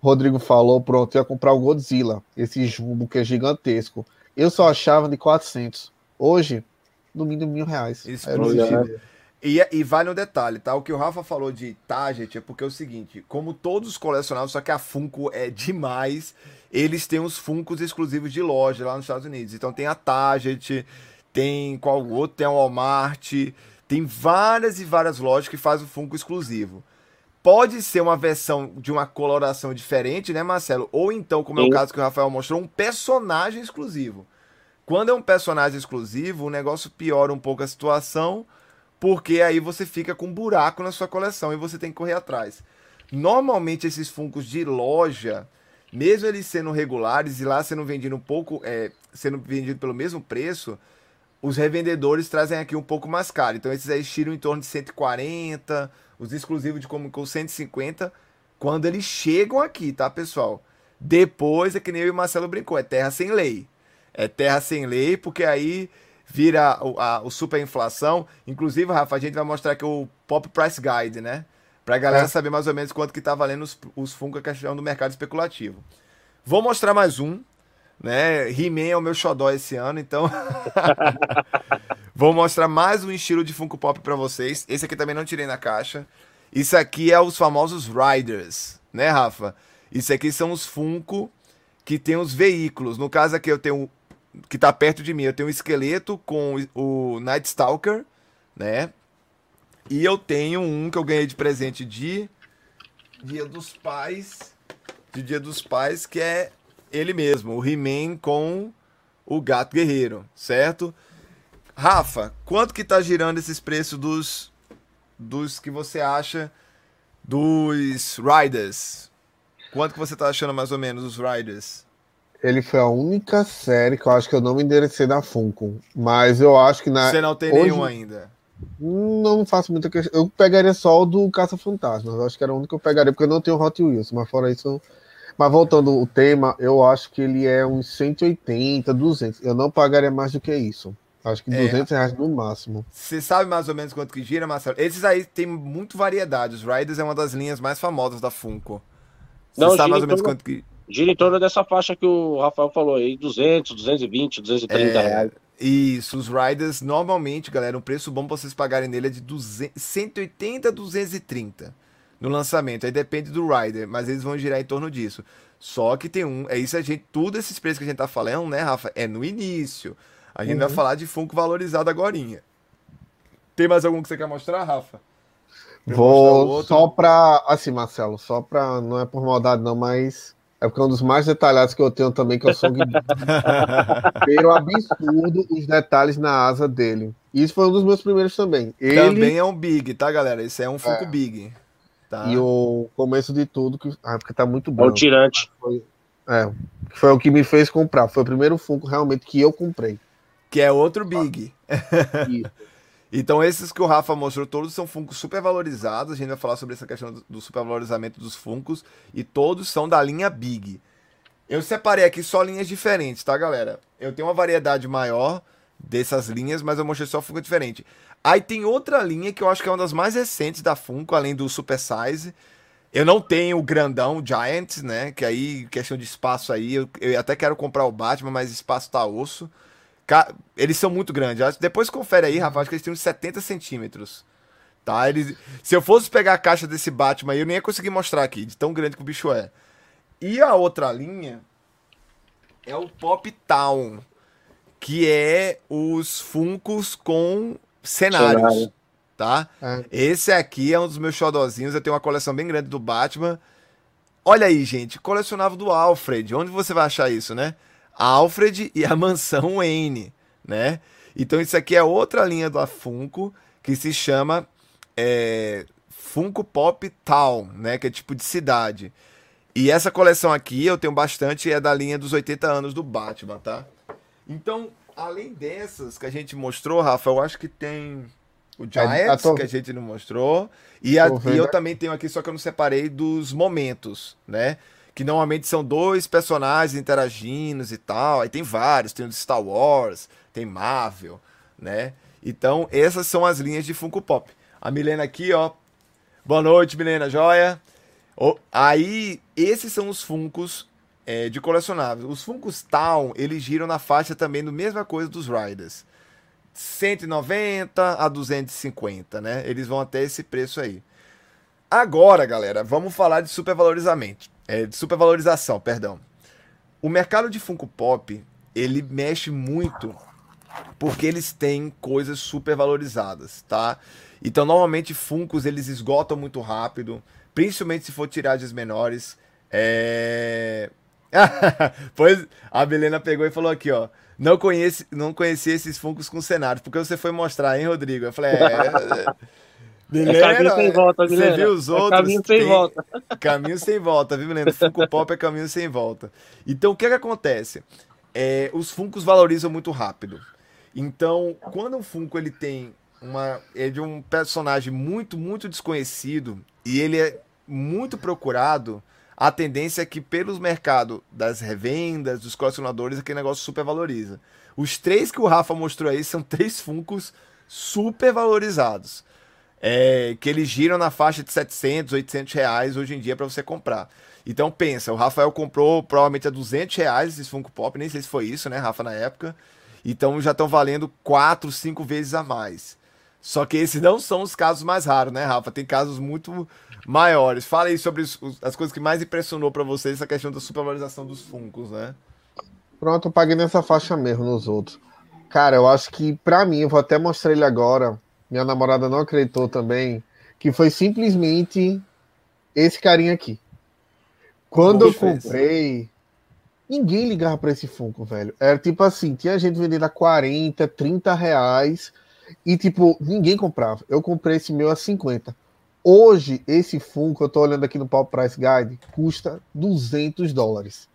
o Rodrigo falou, pronto, eu ia comprar o Godzilla, esse jumbo que é gigantesco. Eu só achava de 400. Hoje, no mínimo mil reais. Isso, Aí E, e vale um detalhe, tá? O que o Rafa falou de Target é porque é o seguinte: como todos os colecionáveis, só que a Funko é demais, eles têm os Funkos exclusivos de loja lá nos Estados Unidos. Então tem a Target, tem qual outro? Tem a Walmart, tem várias e várias lojas que fazem o Funko exclusivo. Pode ser uma versão de uma coloração diferente, né, Marcelo? Ou então, como é o Sim. caso que o Rafael mostrou, um personagem exclusivo. Quando é um personagem exclusivo, o negócio piora um pouco a situação, porque aí você fica com um buraco na sua coleção e você tem que correr atrás. Normalmente esses funcos de loja, mesmo eles sendo regulares e lá sendo vendido um pouco, é, sendo vendido pelo mesmo preço, os revendedores trazem aqui um pouco mais caro. Então esses aí tiram em torno de 140, os exclusivos de como com 150, quando eles chegam aqui, tá, pessoal? Depois é que nem eu e o Marcelo brincou, é terra sem lei. É terra sem lei, porque aí vira o, a, o superinflação. Inclusive, Rafa, a gente vai mostrar aqui o Pop Price Guide, né? Pra galera É. saber mais ou menos quanto que tá valendo os, os Funko a questão do mercado especulativo. Vou mostrar mais um, né? He-Man é o meu xodó esse ano, então... [laughs] Vou mostrar mais um estilo de Funko Pop pra vocês. Esse aqui também não tirei na caixa. Isso aqui é os famosos Riders, né, Rafa? Isso aqui são os Funko que tem os veículos. No caso aqui eu tenho que tá perto de mim, eu tenho um esqueleto com o Night Stalker, né? E eu tenho um que eu ganhei de presente de Dia dos Pais, de Dia dos Pais, que é ele mesmo, o He-Man com o Gato Guerreiro, certo? Rafa, quanto que tá girando esses preços dos dos que você acha dos Riders? Quanto que você tá achando mais ou menos os Riders? Ele foi a única série que eu acho que eu não me enderecei da Funko. Mas eu acho que na. Você não tem hoje, nenhum ainda? Não faço muita questão. Eu pegaria só o do Caça Fantasmas. Eu acho que era o único que eu pegaria, porque eu não tenho Hot Wheels. Mas fora isso. Mas voltando ao tema, eu acho que ele é uns 180, 200. Eu não pagaria mais do que isso. Acho que 200 é. reais no máximo. Você sabe mais ou menos quanto que gira, Marcelo? Esses aí tem muito variedade. Os Riders é uma das linhas mais famosas da Funko. Você não, sabe mais ou menos quanto que gira em torno dessa faixa que o Rafael falou aí, 200, 220, 230 é, reais. Isso, os Riders, normalmente, galera, um preço bom pra vocês pagarem nele é de 200, 180 a 230 no lançamento. Aí depende do Rider, mas eles vão girar em torno disso. Só que tem um, é isso a gente, tudo esses preços que a gente tá falando, né, Rafa, é no início. A gente uhum. vai falar de Funko valorizado agora. Tem mais algum que você quer mostrar, Rafa? Vou só pra, assim, Marcelo, só pra, não é por maldade não, mas é porque é um dos mais detalhados que eu tenho também, que é o Song [laughs] Pero absurdo os detalhes na asa dele. E isso foi um dos meus primeiros também. Ele... Também é um Big, tá, galera? Esse é um Funko é. Big. Tá? E o começo de tudo, que... ah, porque tá muito bom. É o tirante. Foi... É, foi o que me fez comprar. Foi o primeiro Funko realmente que eu comprei. Que é outro Big. Isso. [laughs] Então, esses que o Rafa mostrou, todos são Funkos super valorizados. A gente vai falar sobre essa questão do supervalorizamento dos Funkos. E todos são da linha Big. Eu separei aqui só linhas diferentes, tá, galera? Eu tenho uma variedade maior dessas linhas, mas eu mostrei só Funko diferente. Aí tem outra linha que eu acho que é uma das mais recentes da Funko, além do Super Size. Eu não tenho o grandão, Giant, né? Que aí, questão de espaço aí, eu, eu até quero comprar o Batman, mas espaço tá osso. Eles são muito grandes. Depois confere aí, Rafa, acho que eles têm uns 70 centímetros. Tá? Eles... Se eu fosse pegar a caixa desse Batman aí, eu nem ia conseguir mostrar aqui, de tão grande que o bicho é. E a outra linha é o Pop Town, que é os Funcos com cenários. Cenário. Tá? É. Esse aqui é um dos meus xodozinhos. Eu tenho uma coleção bem grande do Batman. Olha aí, gente, colecionável do Alfred. Onde você vai achar isso, né? Alfred e a mansão Wayne, né? Então isso aqui é outra linha da Funko que se chama é, Funko Pop Town, né? Que é tipo de cidade. E essa coleção aqui eu tenho bastante é da linha dos 80 anos do Batman, tá? Então, além dessas que a gente mostrou, Rafa, eu acho que tem o Giants, tô... que a gente não mostrou. E, a, e eu também tenho aqui, só que eu não separei dos momentos, né? Que normalmente são dois personagens interagindo e tal. Aí tem vários, tem o de Star Wars, tem Marvel, né? Então, essas são as linhas de Funko Pop. A Milena aqui, ó. Boa noite, Milena, joia? Oh, aí, esses são os Funkos é, de colecionáveis. Os Funkos Town, eles giram na faixa também do mesma coisa dos Riders. 190 a 250, né? Eles vão até esse preço aí. Agora, galera, vamos falar de supervalorizamento. É, supervalorização, perdão. O mercado de Funko Pop, ele mexe muito porque eles têm coisas supervalorizadas, tá? Então, normalmente, Funkos, eles esgotam muito rápido, principalmente se for tiragens menores. É... [laughs] pois a Belena pegou e falou aqui, ó. Não, conhece, não conhecia esses Funkos com cenário. Porque você foi mostrar, hein, Rodrigo? Eu falei, é. Milena, é caminho sem volta, Milena. Você viu os é outros? caminho sem tem... volta. [laughs] Caminho sem volta, viu, Milena? Funko Pop é caminho sem volta. Então, o que, é que acontece? É, os Funkos valorizam muito rápido. Então, quando um Funko ele tem uma é de um personagem muito, muito desconhecido e ele é muito procurado, a tendência é que pelos mercados das revendas, dos colecionadores, aquele negócio super valoriza. Os três que o Rafa mostrou aí são três Funkos super valorizados é, que eles giram na faixa de 700, 800 reais hoje em dia para você comprar. Então pensa, o Rafael comprou provavelmente a 200 reais esses Funko Pop, nem sei se foi isso, né, Rafa, na época. Então já estão valendo 4, 5 vezes a mais. Só que esses não são os casos mais raros, né, Rafa? Tem casos muito maiores. Fala aí sobre os, as coisas que mais impressionou para vocês essa questão da supervalorização dos Funkos, né? Pronto, eu paguei nessa faixa mesmo nos outros. Cara, eu acho que para mim, eu vou até mostrar ele agora minha namorada não acreditou também, que foi simplesmente esse carinha aqui. Quando eu comprei, ninguém ligava para esse Funko, velho. Era tipo assim, tinha gente vendendo a 40, 30 reais e tipo, ninguém comprava. Eu comprei esse meu a 50. Hoje, esse Funko, eu tô olhando aqui no Pau Price Guide, custa 200 dólares.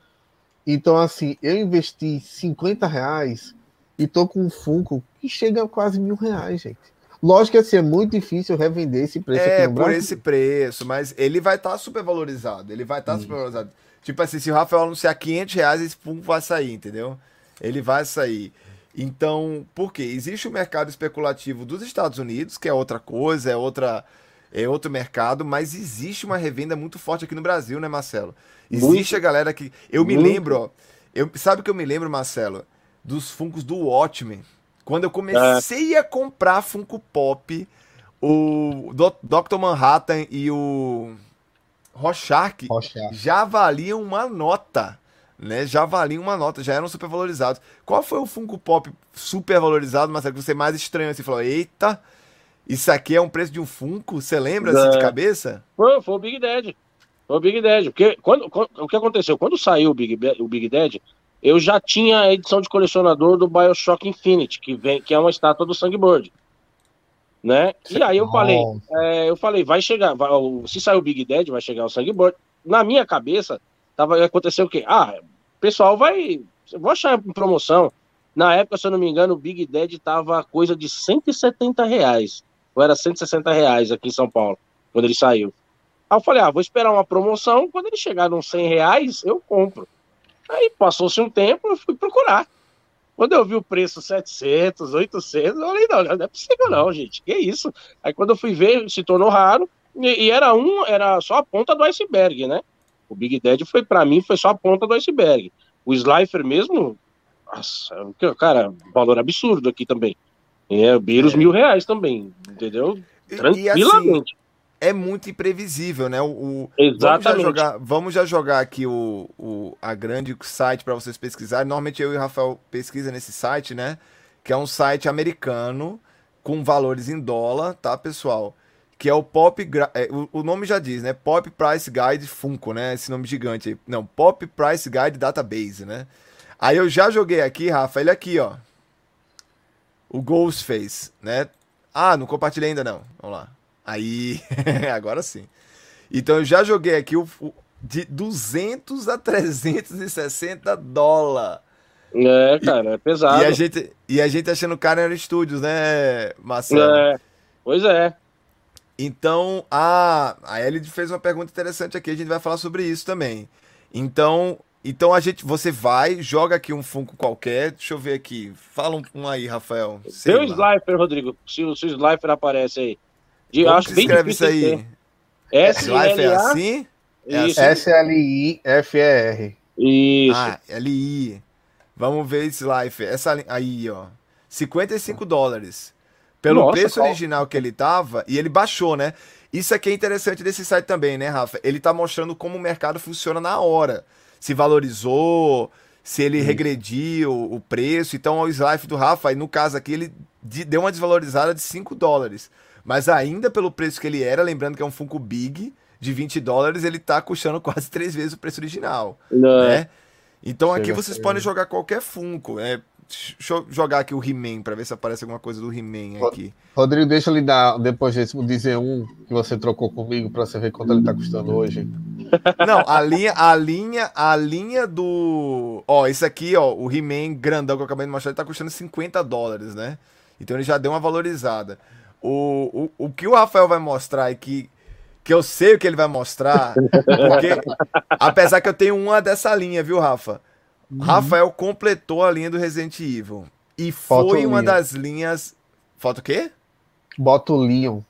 Então, assim, eu investi 50 reais e tô com um Funko que chega a quase mil reais, gente. Lógico que assim, é muito difícil revender esse preço é, aqui no por esse preço, mas ele vai estar tá super valorizado. Ele vai estar tá super valorizado. Tipo assim, se o Rafael anunciar 500 reais, esse Funko vai sair, entendeu? Ele vai sair. Então, por quê? Existe o mercado especulativo dos Estados Unidos, que é outra coisa, é outra é outro mercado, mas existe uma revenda muito forte aqui no Brasil, né, Marcelo? Existe muito, a galera que. Eu me lembro, ó. Eu, sabe o que eu me lembro, Marcelo? Dos Funkos do Watchmen. Quando eu comecei é. a comprar Funko Pop, o Dr. Manhattan e o Rorschach, Rorschach. já valiam uma nota. Né, já valiam uma nota, já eram super valorizados. Qual foi o Funko Pop super valorizado, Marcelo, que você mais estranho assim, falou, eita, isso aqui é um preço de um Funko? Você lembra assim, de cabeça? Foi, foi o Big Dead. Foi o Big Dead. Porque quando, quando, o que aconteceu? Quando saiu o Big, o Big Dead, eu já tinha a edição de colecionador do Bioshock Infinite, que, vem, que é uma estátua do Sangueborg. Né? E aí eu falei, é, eu falei, vai chegar, vai, se sair o Big Dead, vai chegar o Sangueborg. Na minha cabeça, tava aconteceu o quê? Ah, o pessoal vai, vou achar em promoção. Na época, se eu não me engano, o Big Dead tava coisa de 170 reais ou era 160 reais aqui em São Paulo, quando ele saiu. Aí eu falei, ah, vou esperar uma promoção, quando ele chegar nos 100 reais, eu compro. Aí passou-se um tempo, eu fui procurar. Quando eu vi o preço 700, 800, eu falei, não, não é possível não, gente, que isso? Aí quando eu fui ver, se tornou raro, e, e era um, era só a ponta do iceberg, né? O Big Dead foi, para mim, foi só a ponta do iceberg. O Slifer mesmo, nossa, cara, valor absurdo aqui também. É, beira os é. mil reais também, entendeu? Tranquilamente. E, assim, é muito imprevisível, né? O, Exatamente. Vamos já jogar, vamos já jogar aqui o, o a grande site para vocês pesquisarem. Normalmente eu e o Rafael pesquisa nesse site, né? Que é um site americano com valores em dólar, tá, pessoal? Que é o Pop. É, o, o, nome já diz, né? Pop Price Guide Funko, né? Esse nome gigante aí. Não, Pop Price Guide Database, né? Aí eu já joguei aqui, Rafa, ele aqui, ó o Ghostface, né? Ah, não compartilhei ainda não. Vamos lá. Aí, [laughs] agora sim. Então eu já joguei aqui o, de 200 a 360 dólares. É, cara, é pesado. E a gente, e a gente achando Carner Studios, né, Marcelo? É, pois é. Então, a, a Ellie fez uma pergunta interessante aqui, a gente vai falar sobre isso também. Então, então a gente, você vai, joga aqui um Funko qualquer. Deixa eu ver aqui. Fala um, um aí, Rafael. O Slifer, Rodrigo. Se o, se o Slifer aparece aí. De, acho que escreve isso aí? Slifer é assim? É assim? S-L-I-F-E-R. Isso. Ah, L-I. Vamos ver Slifer. Essa aí, ó. 55 dólares. Pelo Nossa, preço qual? original que ele tava, e ele baixou, né? Isso aqui é interessante desse site também, né, Rafa? Ele tá mostrando como o mercado funciona na hora se valorizou, se ele Isso. regrediu o preço. Então, o Slife do Rafa, aí no caso aqui, ele deu uma desvalorizada de 5 dólares. Mas ainda pelo preço que ele era, lembrando que é um Funko Big de 20 dólares, ele tá custando [laughs] quase três vezes o preço original. Não. Né? Então aqui vocês podem jogar qualquer Funko. É, Deixa eu jogar aqui o He-Man pra ver se aparece alguma coisa do He-Man aqui. Rodrigo, deixa eu lhe dar, depois desse, dizer um que você trocou comigo pra você ver quanto ele tá custando hoje. [laughs] Não, a linha, a linha, a linha do. Ó, esse aqui, ó, o He-Man grandão que eu acabei de mostrar, ele tá custando 50 dólares, né? Então ele já deu uma valorizada. O, o, o que o Rafael vai mostrar é que que eu sei o que ele vai mostrar, porque apesar que eu tenho uma dessa linha, viu, Rafa? Uhum. Rafael completou a linha do Resident Evil. E Foto foi uma Leon. das linhas. Foto o quê? Bota o Leon.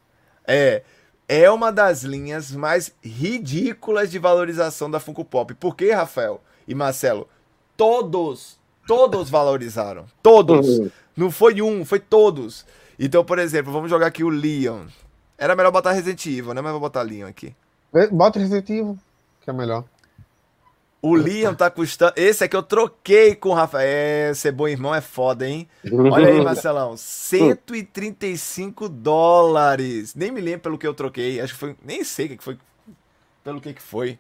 É. É uma das linhas mais ridículas de valorização da Funko Pop. Por quê, Rafael e Marcelo? Todos, todos valorizaram. Todos. Uhum. Não foi um, foi todos. Então, por exemplo, vamos jogar aqui o Leon. Era melhor botar Resident Evil, né? Mas vou botar Leon aqui. Bota Resident Evil, que é melhor. O Liam tá custando. Esse aqui eu troquei com o Rafael. É, ser bom irmão é foda, hein? Olha aí, Marcelão. 135 dólares. Nem me lembro pelo que eu troquei. Acho que foi. Nem sei o que foi. Pelo que que foi.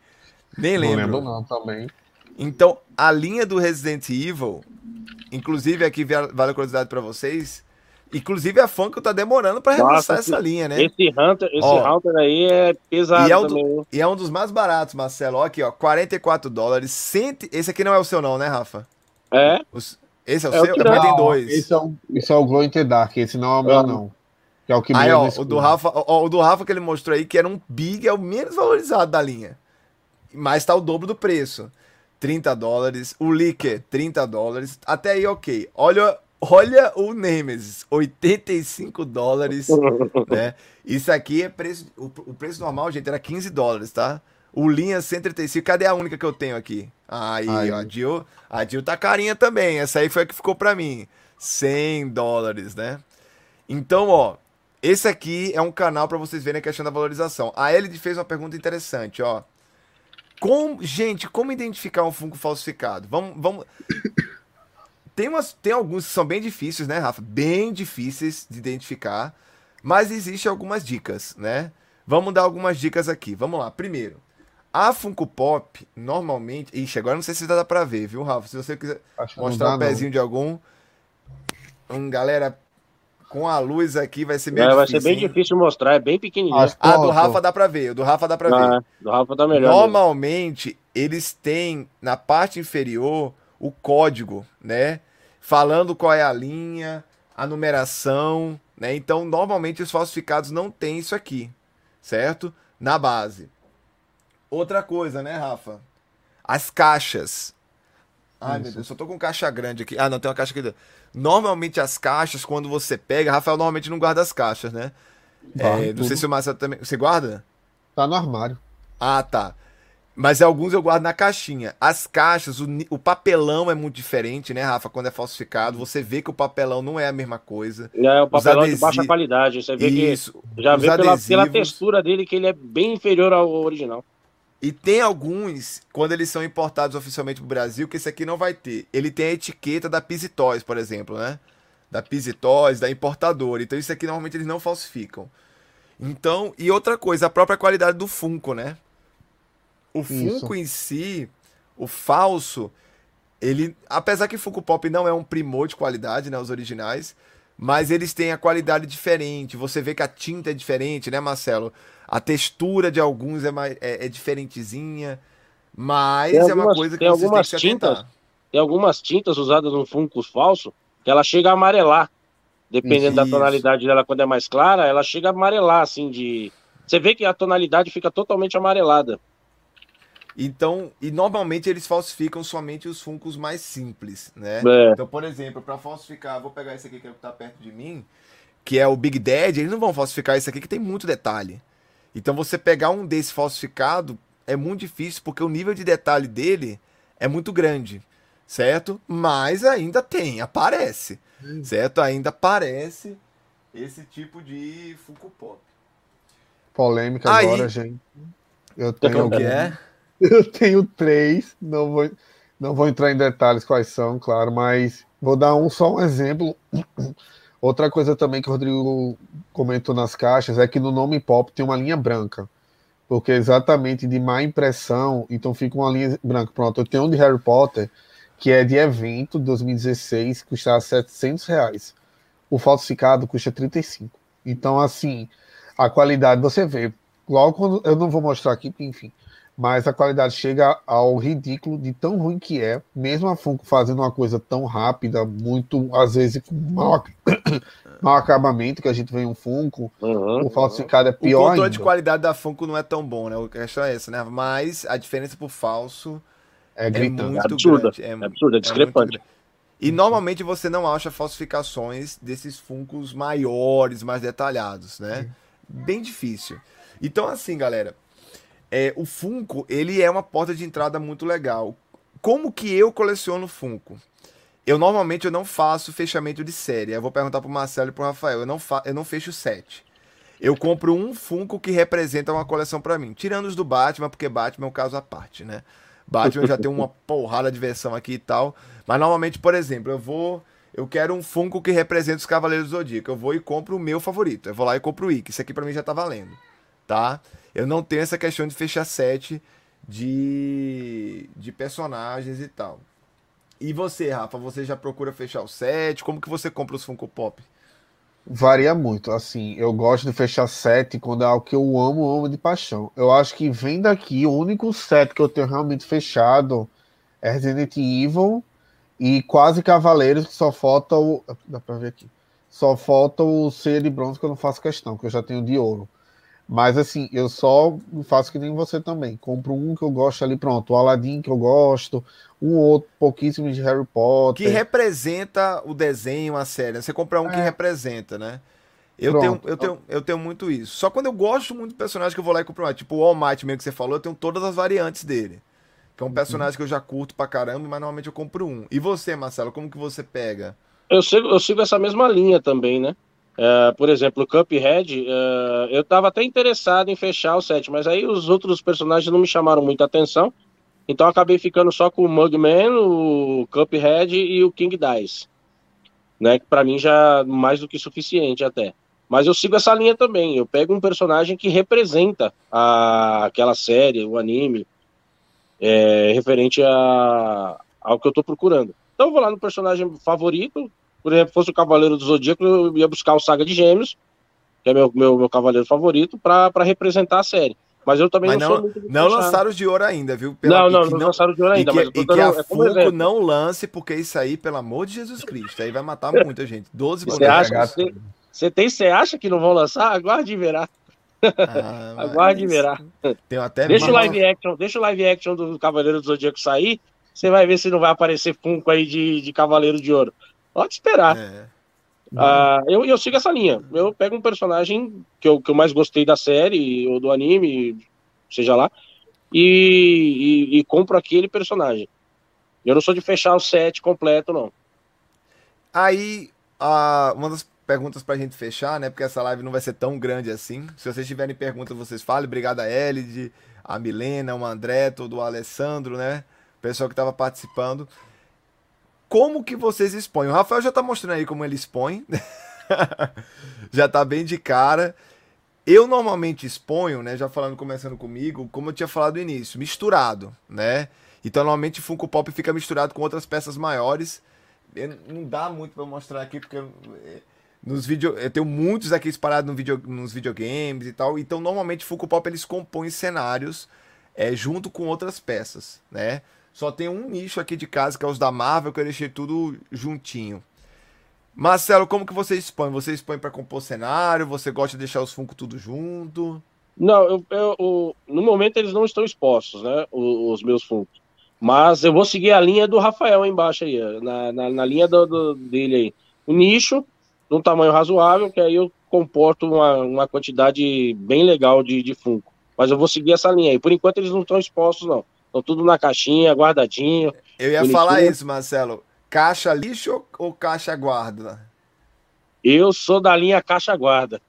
Nem lembro. Não lembro, não, também. Então, a linha do Resident Evil. Inclusive, aqui vale a curiosidade pra vocês. Inclusive a Funko tá demorando para relançar essa linha, né? Esse Hunter, esse ó, Hunter aí é pesado e é, um do, e é um dos mais baratos, Marcelo. Ó, aqui, ó, 44 dólares. Cento, esse aqui não é o seu não, né, Rafa? É. Os, esse é o é seu? Também tem dois. Esse é, o, esse é o Glow in the Dark, esse não é o meu, não. Que é o que aí, ó, o do Rafa, ó, o do Rafa que ele mostrou aí, que era um Big, é o menos valorizado da linha. Mas tá o dobro do preço. 30 dólares. O Licker, 30 dólares. Até aí, ok. Olha Olha o Nemesis, 85 dólares, [laughs] né? Isso aqui é preço, o, o, preço normal, gente, era 15 dólares, tá? O Linha 135, cadê a única que eu tenho aqui? Aí, aí. ó, a Jill, a Jill tá carinha também, essa aí foi a que ficou pra mim, 100 dólares, né? Então, ó, esse aqui é um canal para vocês verem a questão da valorização. A Elid fez uma pergunta interessante, ó. Com, gente, como identificar um Funko falsificado? Vamos, vamos. Tem, umas, tem alguns que são bem difíceis, né, Rafa? Bem difíceis de identificar. Mas existem algumas dicas, né? Vamos dar algumas dicas aqui. Vamos lá. Primeiro, a Funko Pop, normalmente. Ixi, agora não sei se dá pra ver, viu, Rafa? Se você quiser Acho mostrar o um pezinho não. de algum. Um, galera, com a luz aqui vai ser meio é, difícil. Vai ser bem hein? difícil mostrar, é bem pequenininho. Ah, do Rafa dá pra ver. Do Rafa dá pra ah, ver. Do Rafa tá melhor. Normalmente, mesmo. eles têm na parte inferior o código, né? Falando qual é a linha, a numeração, né? Então, normalmente os falsificados não têm isso aqui, certo? Na base. Outra coisa, né, Rafa? As caixas. Ai, isso. meu Deus, só tô com caixa grande aqui. Ah, não, tem uma caixa aqui. Normalmente as caixas, quando você pega, Rafael normalmente não guarda as caixas, né? É, não sei se o Marcelo também. Você guarda? Tá no armário. Ah, tá. Mas alguns eu guardo na caixinha. As caixas, o, o, papelão é muito diferente, né, Rafa? Quando é falsificado, você vê que o papelão não é a mesma coisa. É, o papelão é de baixa qualidade. Você vê Isso. que. Já vê pela, pela, textura dele que ele é bem inferior ao original. E tem alguns, quando eles são importados oficialmente pro Brasil, que esse aqui não vai ter. Ele tem a etiqueta da Pisitóis, por exemplo, né? Da Pisitóis, da importadora. Então isso aqui normalmente eles não falsificam. Então, e outra coisa, a própria qualidade do Funko, né? O Funko Isso. em si, o falso, ele. Apesar que Funko Pop não é um primor de qualidade, né? Os originais. Mas eles têm a qualidade diferente. Você vê que a tinta é diferente, né, Marcelo? A textura de alguns é, mais, é, é diferentezinha. Mas algumas, é uma coisa que tem você tem que tintas, Tem algumas tintas usadas no Funko falso que ela chega a amarelar. Dependendo Isso. da tonalidade dela, quando é mais clara, ela chega a amarelar, assim, de. Você vê que a tonalidade fica totalmente amarelada. Então, e normalmente eles falsificam somente os funcos mais simples, né? É. Então, por exemplo, para falsificar, vou pegar esse aqui que está perto de mim, que é o Big Dad, eles não vão falsificar esse aqui que tem muito detalhe. Então, você pegar um desse falsificado é muito difícil porque o nível de detalhe dele é muito grande, certo? Mas ainda tem, aparece, hum. certo? Ainda aparece esse tipo de Funko Pop. Polêmica Aí, agora, gente. Eu tenho que é? [laughs] Eu tenho três, não vou, não vou entrar em detalhes quais são, claro, mas vou dar um só um exemplo. [clears throat] Outra coisa também que o Rodrigo comentou nas caixas é que no nome pop tem uma linha branca. Porque é exatamente de má impressão, então fica uma linha branca. Pronto, eu tenho um de Harry Potter, que é de evento 2016, custa 700 reais. O falsificado custa 35. Então, assim, a qualidade, você vê. Logo quando. Eu não vou mostrar aqui, enfim mas a qualidade chega ao ridículo de tão ruim que é, mesmo a Funko fazendo uma coisa tão rápida, muito, às vezes, com mau, [coughs] mau acabamento, que a gente vê um Funko, uhum, o falsificado é pior. O controle ainda. de qualidade da Funko não é tão bom, né? O questão é essa, né? Mas a diferença pro falso é, é muito é absurda, grande. É, é absurda, é discrepante. E normalmente você não acha falsificações desses Funkos maiores, mais detalhados, né? Bem difícil. Então, assim, galera, é, o Funko, ele é uma porta de entrada muito legal. Como que eu coleciono Funko? Eu normalmente eu não faço fechamento de série. Eu vou perguntar pro Marcelo e pro Rafael. Eu não, eu não fecho set. Eu compro um Funko que representa uma coleção para mim. Tirando os do Batman, porque Batman é um caso à parte, né? Batman já tem uma [laughs] porrada de versão aqui e tal. Mas normalmente, por exemplo, eu vou. Eu quero um Funko que represente os Cavaleiros do Zodíaco. Eu vou e compro o meu favorito. Eu vou lá e compro o Ikki. Isso aqui pra mim já tá valendo. Tá? Eu não tenho essa questão de fechar set de, de personagens e tal. E você, Rafa, você já procura fechar o set? Como que você compra os Funko Pop? Varia muito, assim, eu gosto de fechar set quando é algo que eu amo, amo de paixão. Eu acho que vem daqui, o único set que eu tenho realmente fechado é Resident Evil e quase Cavaleiros, que só falta o. Dá pra ver aqui. Só falta o ceia de bronze que eu não faço questão, que eu já tenho de ouro. Mas assim, eu só faço que nem você também. Compro um que eu gosto ali, pronto. O Aladdin que eu gosto, um outro, pouquíssimo de Harry Potter. Que representa o desenho, a série. Você compra um é. que representa, né? Eu tenho, eu, tenho, eu tenho muito isso. Só quando eu gosto muito do personagem que eu vou lá e compro mais. Tipo o All Might mesmo que você falou, eu tenho todas as variantes dele. Que é um personagem uhum. que eu já curto pra caramba, mas normalmente eu compro um. E você, Marcelo, como que você pega? Eu sigo, eu sigo essa mesma linha também, né? Uh, por exemplo, o Cuphead, uh, eu estava até interessado em fechar o set, mas aí os outros personagens não me chamaram muita atenção. Então acabei ficando só com o Mugman, o Cuphead e o King Dice. Né, que para mim já mais do que suficiente até. Mas eu sigo essa linha também. Eu pego um personagem que representa a, aquela série, o anime, é, referente a, ao que eu estou procurando. Então eu vou lá no personagem favorito, por exemplo, fosse o Cavaleiro do Zodíaco, eu ia buscar o Saga de Gêmeos, que é meu, meu, meu cavaleiro favorito, para representar a série. Mas eu também mas não, não, não lançaram de ouro ainda, viu? Pela, não, não, não, não lançaram de ouro ainda. E que, e que a é Funko não lance, porque isso aí, pelo amor de Jesus Cristo, aí vai matar muita gente. 12 você acha, você, você, tem, você acha que não vão lançar? Aguarde e verá. Ah, [laughs] Aguarde e verá. Tem até deixa, o live action, deixa o live action do Cavaleiro do Zodíaco sair, você vai ver se não vai aparecer Funko aí de, de Cavaleiro de Ouro. Pode esperar. É. Uh, eu, eu sigo essa linha. Eu pego um personagem que eu, que eu mais gostei da série ou do anime, seja lá, e, e, e compro aquele personagem. Eu não sou de fechar o set completo, não. Aí, uh, uma das perguntas pra gente fechar, né? Porque essa live não vai ser tão grande assim. Se vocês tiverem perguntas, vocês falem. Obrigado a Elid, a Milena, o André, todo o Alessandro, né? O pessoal que tava participando como que vocês expõem. O Rafael já tá mostrando aí como ele expõe. [laughs] já tá bem de cara. Eu normalmente exponho, né, já falando começando comigo, como eu tinha falado no início, misturado, né? Então normalmente Funko Pop fica misturado com outras peças maiores. Não dá muito para mostrar aqui porque eh, nos vídeos eu tenho muitos aqui espalhados no video, nos videogames e tal. Então normalmente Funko Pop eles compõem cenários é, junto com outras peças, né? Só tem um nicho aqui de casa, que é os da Marvel, que eu deixei tudo juntinho. Marcelo, como que você expõe? Você expõe para compor cenário? Você gosta de deixar os Funko tudo junto? Não, eu, eu, no momento eles não estão expostos, né? Os, os, meus Funko. Mas eu vou seguir a linha do Rafael aí embaixo aí, na, na, na linha do, do, dele aí. O nicho, de um tamanho razoável, que aí eu comporto uma, uma quantidade bem legal de, de Funko. Mas eu vou seguir essa linha aí. Por enquanto eles não estão expostos, não. Estão tudo na caixinha, guardadinho. Eu ia bonitinho. falar isso, Marcelo. Caixa lixo ou caixa guarda? Eu sou da linha caixa guarda.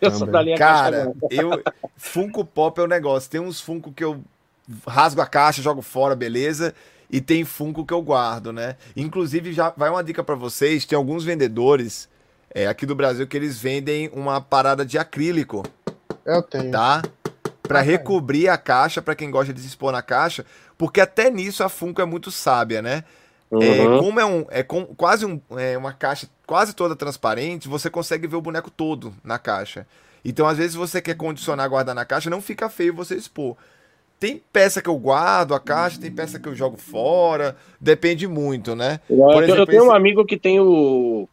Eu Também. sou da linha Cara, caixa guarda. eu Funko Pop é o um negócio. Tem uns Funko que eu rasgo a caixa, jogo fora, beleza? E tem Funko que eu guardo, né? Inclusive, já vai uma dica para vocês: tem alguns vendedores é, aqui do Brasil que eles vendem uma parada de acrílico. Eu tenho. Tá? Para recobrir a caixa, para quem gosta de se expor na caixa, porque até nisso a Funko é muito sábia, né? É, uhum. É, como é, um, é com, quase um, é uma caixa quase toda transparente, você consegue ver o boneco todo na caixa. Então, às vezes, você quer condicionar guardar na caixa, não fica feio você expor. Tem peça que eu guardo a caixa, tem peça que eu jogo fora, depende muito, né? Por exemplo, eu tenho esse... um amigo que tem o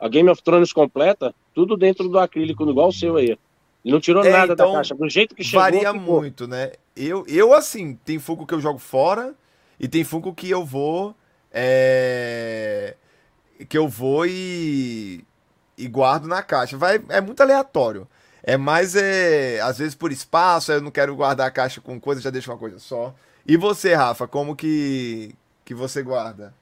a Game of Thrones completa, tudo dentro do acrílico, igual o seu aí. Ele não tirou é, nada então, da caixa. Do jeito que chegou. Varia ficou. muito, né? Eu, eu, assim, tem Funko que eu jogo fora e tem Funko que eu vou. É... Que eu vou e. E guardo na caixa. Vai, é muito aleatório. É mais, é, às vezes, por espaço, eu não quero guardar a caixa com coisa, já deixo uma coisa só. E você, Rafa, como que, que você guarda?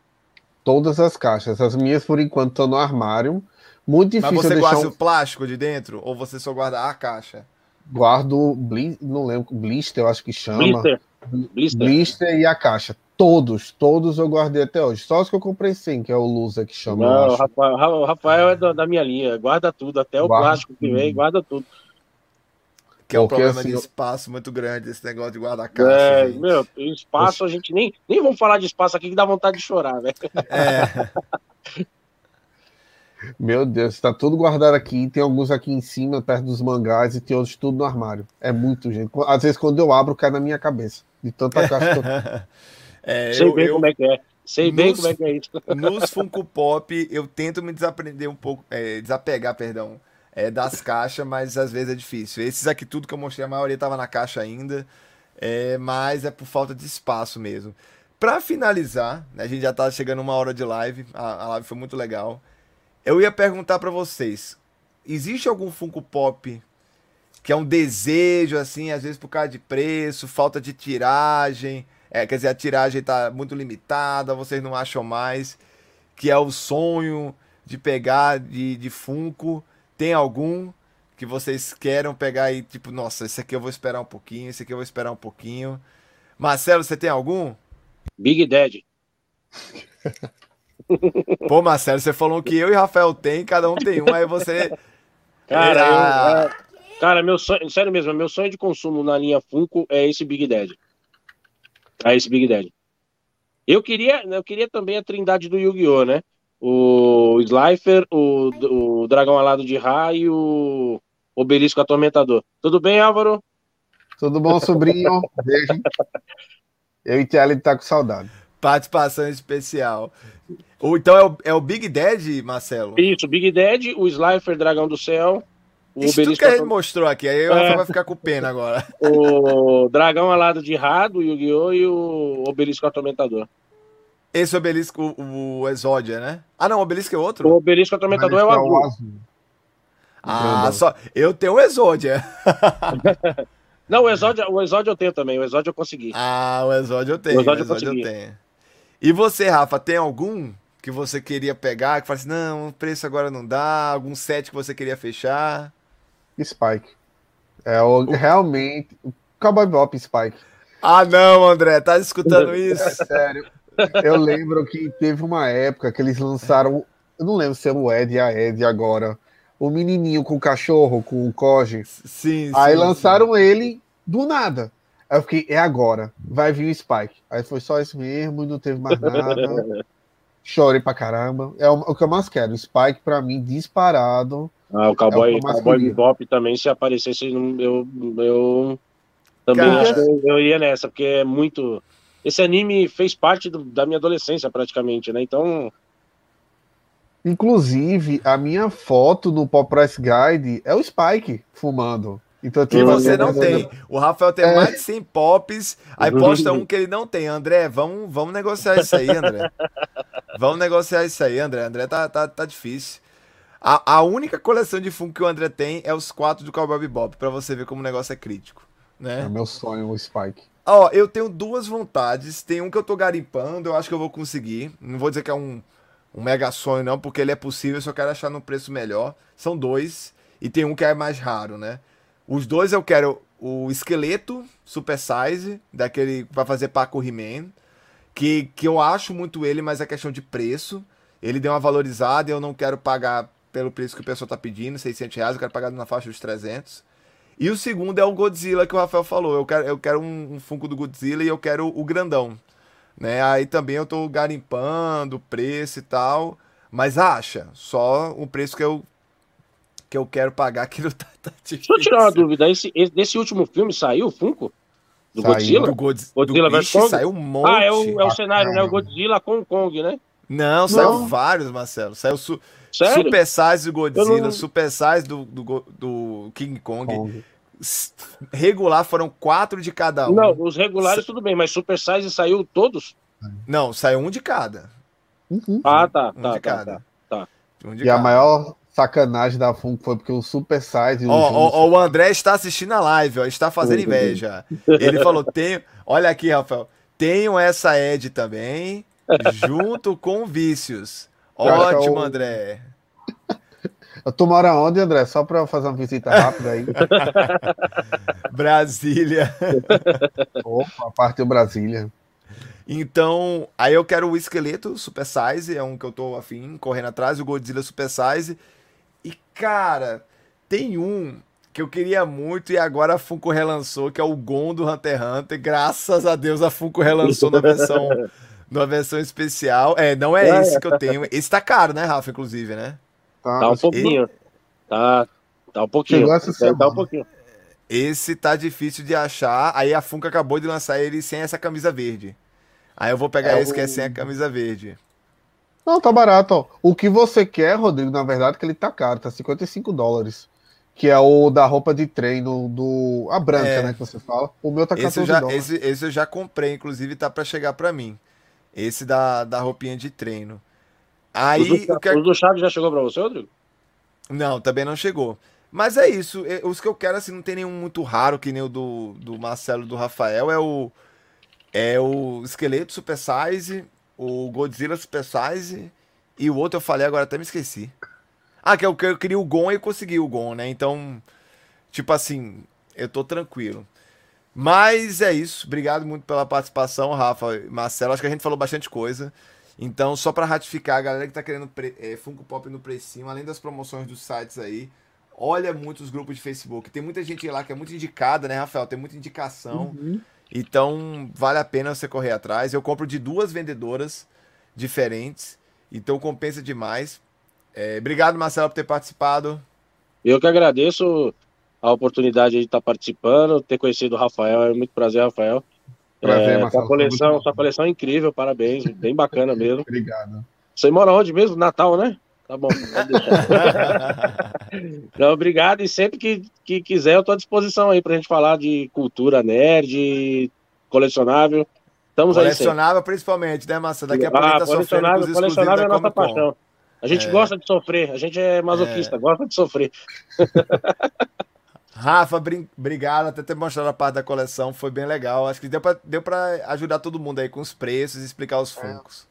Todas as caixas. As minhas, por enquanto, estão no armário. Muito difícil Mas você guarda um... o plástico de dentro ou você só guarda a caixa? Guardo, não lembro, blister, eu acho que chama. Blister. Blister. Blister e a caixa. Todos, todos eu guardei até hoje. Só os que eu comprei sim, que é o Lusa que chama. Não, o Rafael, o Rafael é da, da, minha linha. Guarda tudo, até o guarda plástico que vem, guarda tudo. Que é um problema assim, de espaço muito grande, esse negócio de guardar caixa. É, gente. meu, espaço, a gente nem, nem vamos falar de espaço aqui que dá vontade de chorar, velho. É. [laughs] Meu Deus, está tudo guardado aqui. Tem alguns aqui em cima, perto dos mangás, e tem outros tudo no armário. É muito, gente. Às vezes, quando eu abro, cai na minha cabeça. De tanta [laughs] caixa que eu é, Sei eu, bem eu, como é que é. Sei bem como é que é isso. [laughs] Nos Funko Pop, eu tento me desaprender um pouco, é, desapegar, perdão, é, das caixas, mas às vezes é difícil. Esses aqui, tudo que eu mostrei, a maioria tava na caixa ainda, é, mas é por falta de espaço mesmo. Para finalizar, né, a gente já tá chegando uma hora de live, a, a live foi muito legal. Eu ia perguntar para vocês, existe algum Funko Pop que é um desejo, assim, às vezes por causa de preço, falta de tiragem, é, quer dizer, a tiragem está muito limitada, vocês não acham mais, que é o sonho de pegar de, de Funko. Tem algum que vocês queiram pegar e tipo, nossa, esse aqui eu vou esperar um pouquinho, esse aqui eu vou esperar um pouquinho. Marcelo, você tem algum? Big Daddy. [laughs] Pô, Marcelo, você falou que eu e Rafael tem, cada um tem um, aí você. Cara, eu, é, cara, meu sonho, sério mesmo, meu sonho de consumo na linha Funko é esse Big Daddy a esse Big Daddy. Eu queria, eu queria também a trindade do Yu-Gi-Oh, né? O Slifer, o, o Dragão Alado de Ra e o Obelisco Atormentador. Tudo bem, Álvaro? Tudo bom, sobrinho? [laughs] Beijo. Eu e Tiago tá com saudade. Participação especial. Ou então é o, é o Big Daddy, Marcelo? Isso, Big Daddy, o Slifer, Dragão do Céu, o Isso tudo que a gente mostrou aqui, aí o é. vai ficar com pena agora. [laughs] O dragão alado de Rado, o Yu-Gi-Oh! e o obelisco atormentador. Esse obelisco, o, o Exódia, né? Ah, não, o obelisco é outro? O obelisco atormentador é o azul. É o azul. Ah, só. Eu tenho o Exódia. [laughs] não, o Exódia, o Exódia eu tenho também. O Exódia eu consegui. Ah, o Exódia eu tenho. O Exódia, o Exódia eu, eu tenho. E você, Rafa, tem algum que você queria pegar, que fala assim, não, o preço agora não dá, algum set que você queria fechar? Spike. É o, realmente o Cowboy Bop Spike. Ah, não, André, tá escutando isso? É sério. Eu lembro que teve uma época que eles lançaram, eu não lembro se é o Ed e a Ed agora, o menininho com o cachorro, com o Koji. Sim, Aí sim, lançaram sim. ele do nada. Aí eu fiquei, é agora, vai vir o Spike. Aí foi só isso mesmo, não teve mais nada. [laughs] Chorei pra caramba. É o, o que eu mais quero. O Spike, pra mim, disparado ah, o Cowboy, é Cowboy Bebop também, se aparecesse, eu, eu também Cara... acho que eu, ia nessa, porque é muito. Esse anime fez parte do, da minha adolescência, praticamente, né? Então. Inclusive, a minha foto no Pop Price Guide é o Spike fumando. Então, que você não tem. O Rafael tem é. mais de 100 pops, aí posta um que ele não tem. André, vamos, vamos negociar isso aí, André. vamos negociar isso aí, André. André tá, tá, tá difícil. A, a única coleção de Funko que o André tem é os quatro do Cowboy Bebop, pra você ver como o negócio é crítico. Né? É meu sonho, o Spike. Ó, eu tenho duas vontades. Tem um que eu tô garimpando, eu acho que eu vou conseguir. Não vou dizer que é um, um mega sonho, não, porque ele é possível, eu só quero achar no preço melhor. São dois. E tem um que é mais raro, né? Os dois eu quero o esqueleto Super Size, daquele pra fazer Paco He-Man. Que, que eu acho muito ele, mas é questão de preço. Ele deu uma valorizada e eu não quero pagar pelo preço que o pessoal tá pedindo, 600 reais, eu quero pagar na faixa dos 300. E o segundo é o Godzilla que o Rafael falou. Eu quero, eu quero um, um Funko do Godzilla e eu quero o grandão. Né? Aí também eu tô garimpando o preço e tal. Mas acha, só o preço que eu que eu quero pagar não tá, tá difícil. Deixa eu tirar uma dúvida. Esse, esse último filme saiu o Funko? Do saiu, Godzilla? Do Godz... Godzilla do... vs Kong? Saiu um monte. Ah, é o, é o cenário, né? O Godzilla com o Kong, né? Não, saiu vários, Marcelo. Saiu su... Sério? Super Size do Godzilla, não... Super Size do, do, do King Kong. Kong. Regular foram quatro de cada um. Não, os regulares tudo bem, mas Super Size saiu todos? Não, saiu um de cada. Uhum. Ah, tá, um tá, de tá, cada. tá, tá. Um de e cada. a maior sacanagem da Funko foi porque o Super Size. Ó, oh, oh, o André está assistindo a live, ó, está fazendo inveja. Ele falou: tenho. Olha aqui, Rafael. Tenho essa Ed também, junto com Vícios. [laughs] Ótimo, André. Tu mora onde, André? Só para fazer uma visita rápida aí. [laughs] Brasília. [laughs] Opa, parte do Brasília. Então, aí eu quero o esqueleto Super Size, é um que eu tô afim, correndo atrás, o Godzilla Super Size. E, cara, tem um que eu queria muito e agora a Funko relançou, que é o Gon do Hunter x Hunter. Graças a Deus a Funko relançou na versão, [laughs] na versão especial. É, não é, é esse que eu tenho. Esse tá caro, né, Rafa, inclusive, né? Tá, tá um pouquinho. Ele... Tá, tá um pouquinho. Tá um pouquinho. Esse tá difícil de achar. Aí a Funko acabou de lançar ele sem essa camisa verde. Aí eu vou pegar é esse o... que é sem a camisa verde. Não, tá barato, ó. O que você quer, Rodrigo, na verdade, é que ele tá caro, tá 55 dólares que é o da roupa de treino do a branca, é. né, que você fala. O meu tá 14 esse eu já, esse, esse, eu já comprei, inclusive tá para chegar para mim. Esse da, da roupinha de treino. Aí o, do, o do Chaves já chegou para você, Rodrigo? Não, também não chegou. Mas é isso, os que eu quero assim não tem nenhum muito raro que nem o do, do Marcelo do Rafael, é o é o esqueleto Super Size, o Godzilla Super Size e o outro eu falei agora até me esqueci. Ah, que eu, que eu queria o Gon e eu consegui o Gon, né? Então, tipo assim, eu tô tranquilo. Mas é isso. Obrigado muito pela participação, Rafa Marcelo. Acho que a gente falou bastante coisa. Então, só para ratificar, a galera que tá querendo é, Funko Pop no precinho, além das promoções dos sites aí, olha muito os grupos de Facebook. Tem muita gente lá que é muito indicada, né, Rafael? Tem muita indicação. Uhum. Então, vale a pena você correr atrás. Eu compro de duas vendedoras diferentes. Então, compensa demais. É, obrigado, Marcelo, por ter participado. Eu que agradeço a oportunidade de estar participando, ter conhecido o Rafael. É muito prazer, Rafael. Prazer, é, Marcelo. Sua coleção, sua coleção é incrível, parabéns, bem bacana mesmo. [laughs] Obrigado. Você mora onde mesmo? Natal, né? Tá bom. [laughs] Não, obrigado. E sempre que, que quiser, eu estou à disposição aí para a gente falar de cultura nerd, colecionável. Estamos colecionável, aí principalmente, né, Massa? Daqui a pouco ah, tá colecionável, colecionável é a nossa paixão. A gente é. gosta de sofrer, a gente é masoquista, é. gosta de sofrer. [laughs] Rafa, obrigado até ter mostrado a parte da coleção, foi bem legal. Acho que deu para ajudar todo mundo aí com os preços e explicar os é. funcos.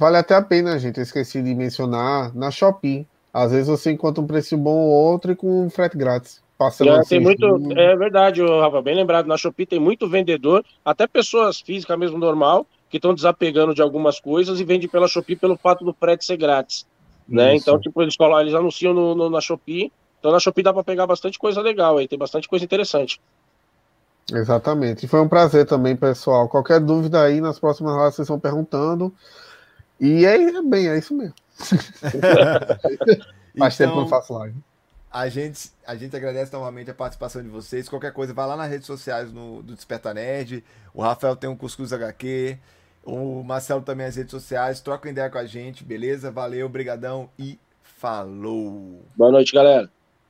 Vale até a pena, gente. Eu esqueci de mencionar na Shopee. Às vezes você encontra um preço bom ou outro e com frete grátis. É, tem muito, é verdade, Rafa, bem lembrado. Na Shopee tem muito vendedor, até pessoas físicas mesmo normal, que estão desapegando de algumas coisas e vende pela Shopee pelo fato do frete ser grátis. Né? Então, tipo, eles, eles anunciam no, no, na Shopee. Então na Shopee dá para pegar bastante coisa legal aí, tem bastante coisa interessante. Exatamente. E foi um prazer também, pessoal. Qualquer dúvida aí nas próximas lives vocês estão perguntando. E é bem, é isso mesmo. [laughs] Faz então, tempo que eu não faço live. A gente, a gente agradece novamente a participação de vocês. Qualquer coisa, vai lá nas redes sociais no, do Desperta Nerd. O Rafael tem um Cuscuz HQ. O Marcelo também as redes sociais. Troca ideia com a gente, beleza? Valeu, brigadão e falou. Boa noite, galera.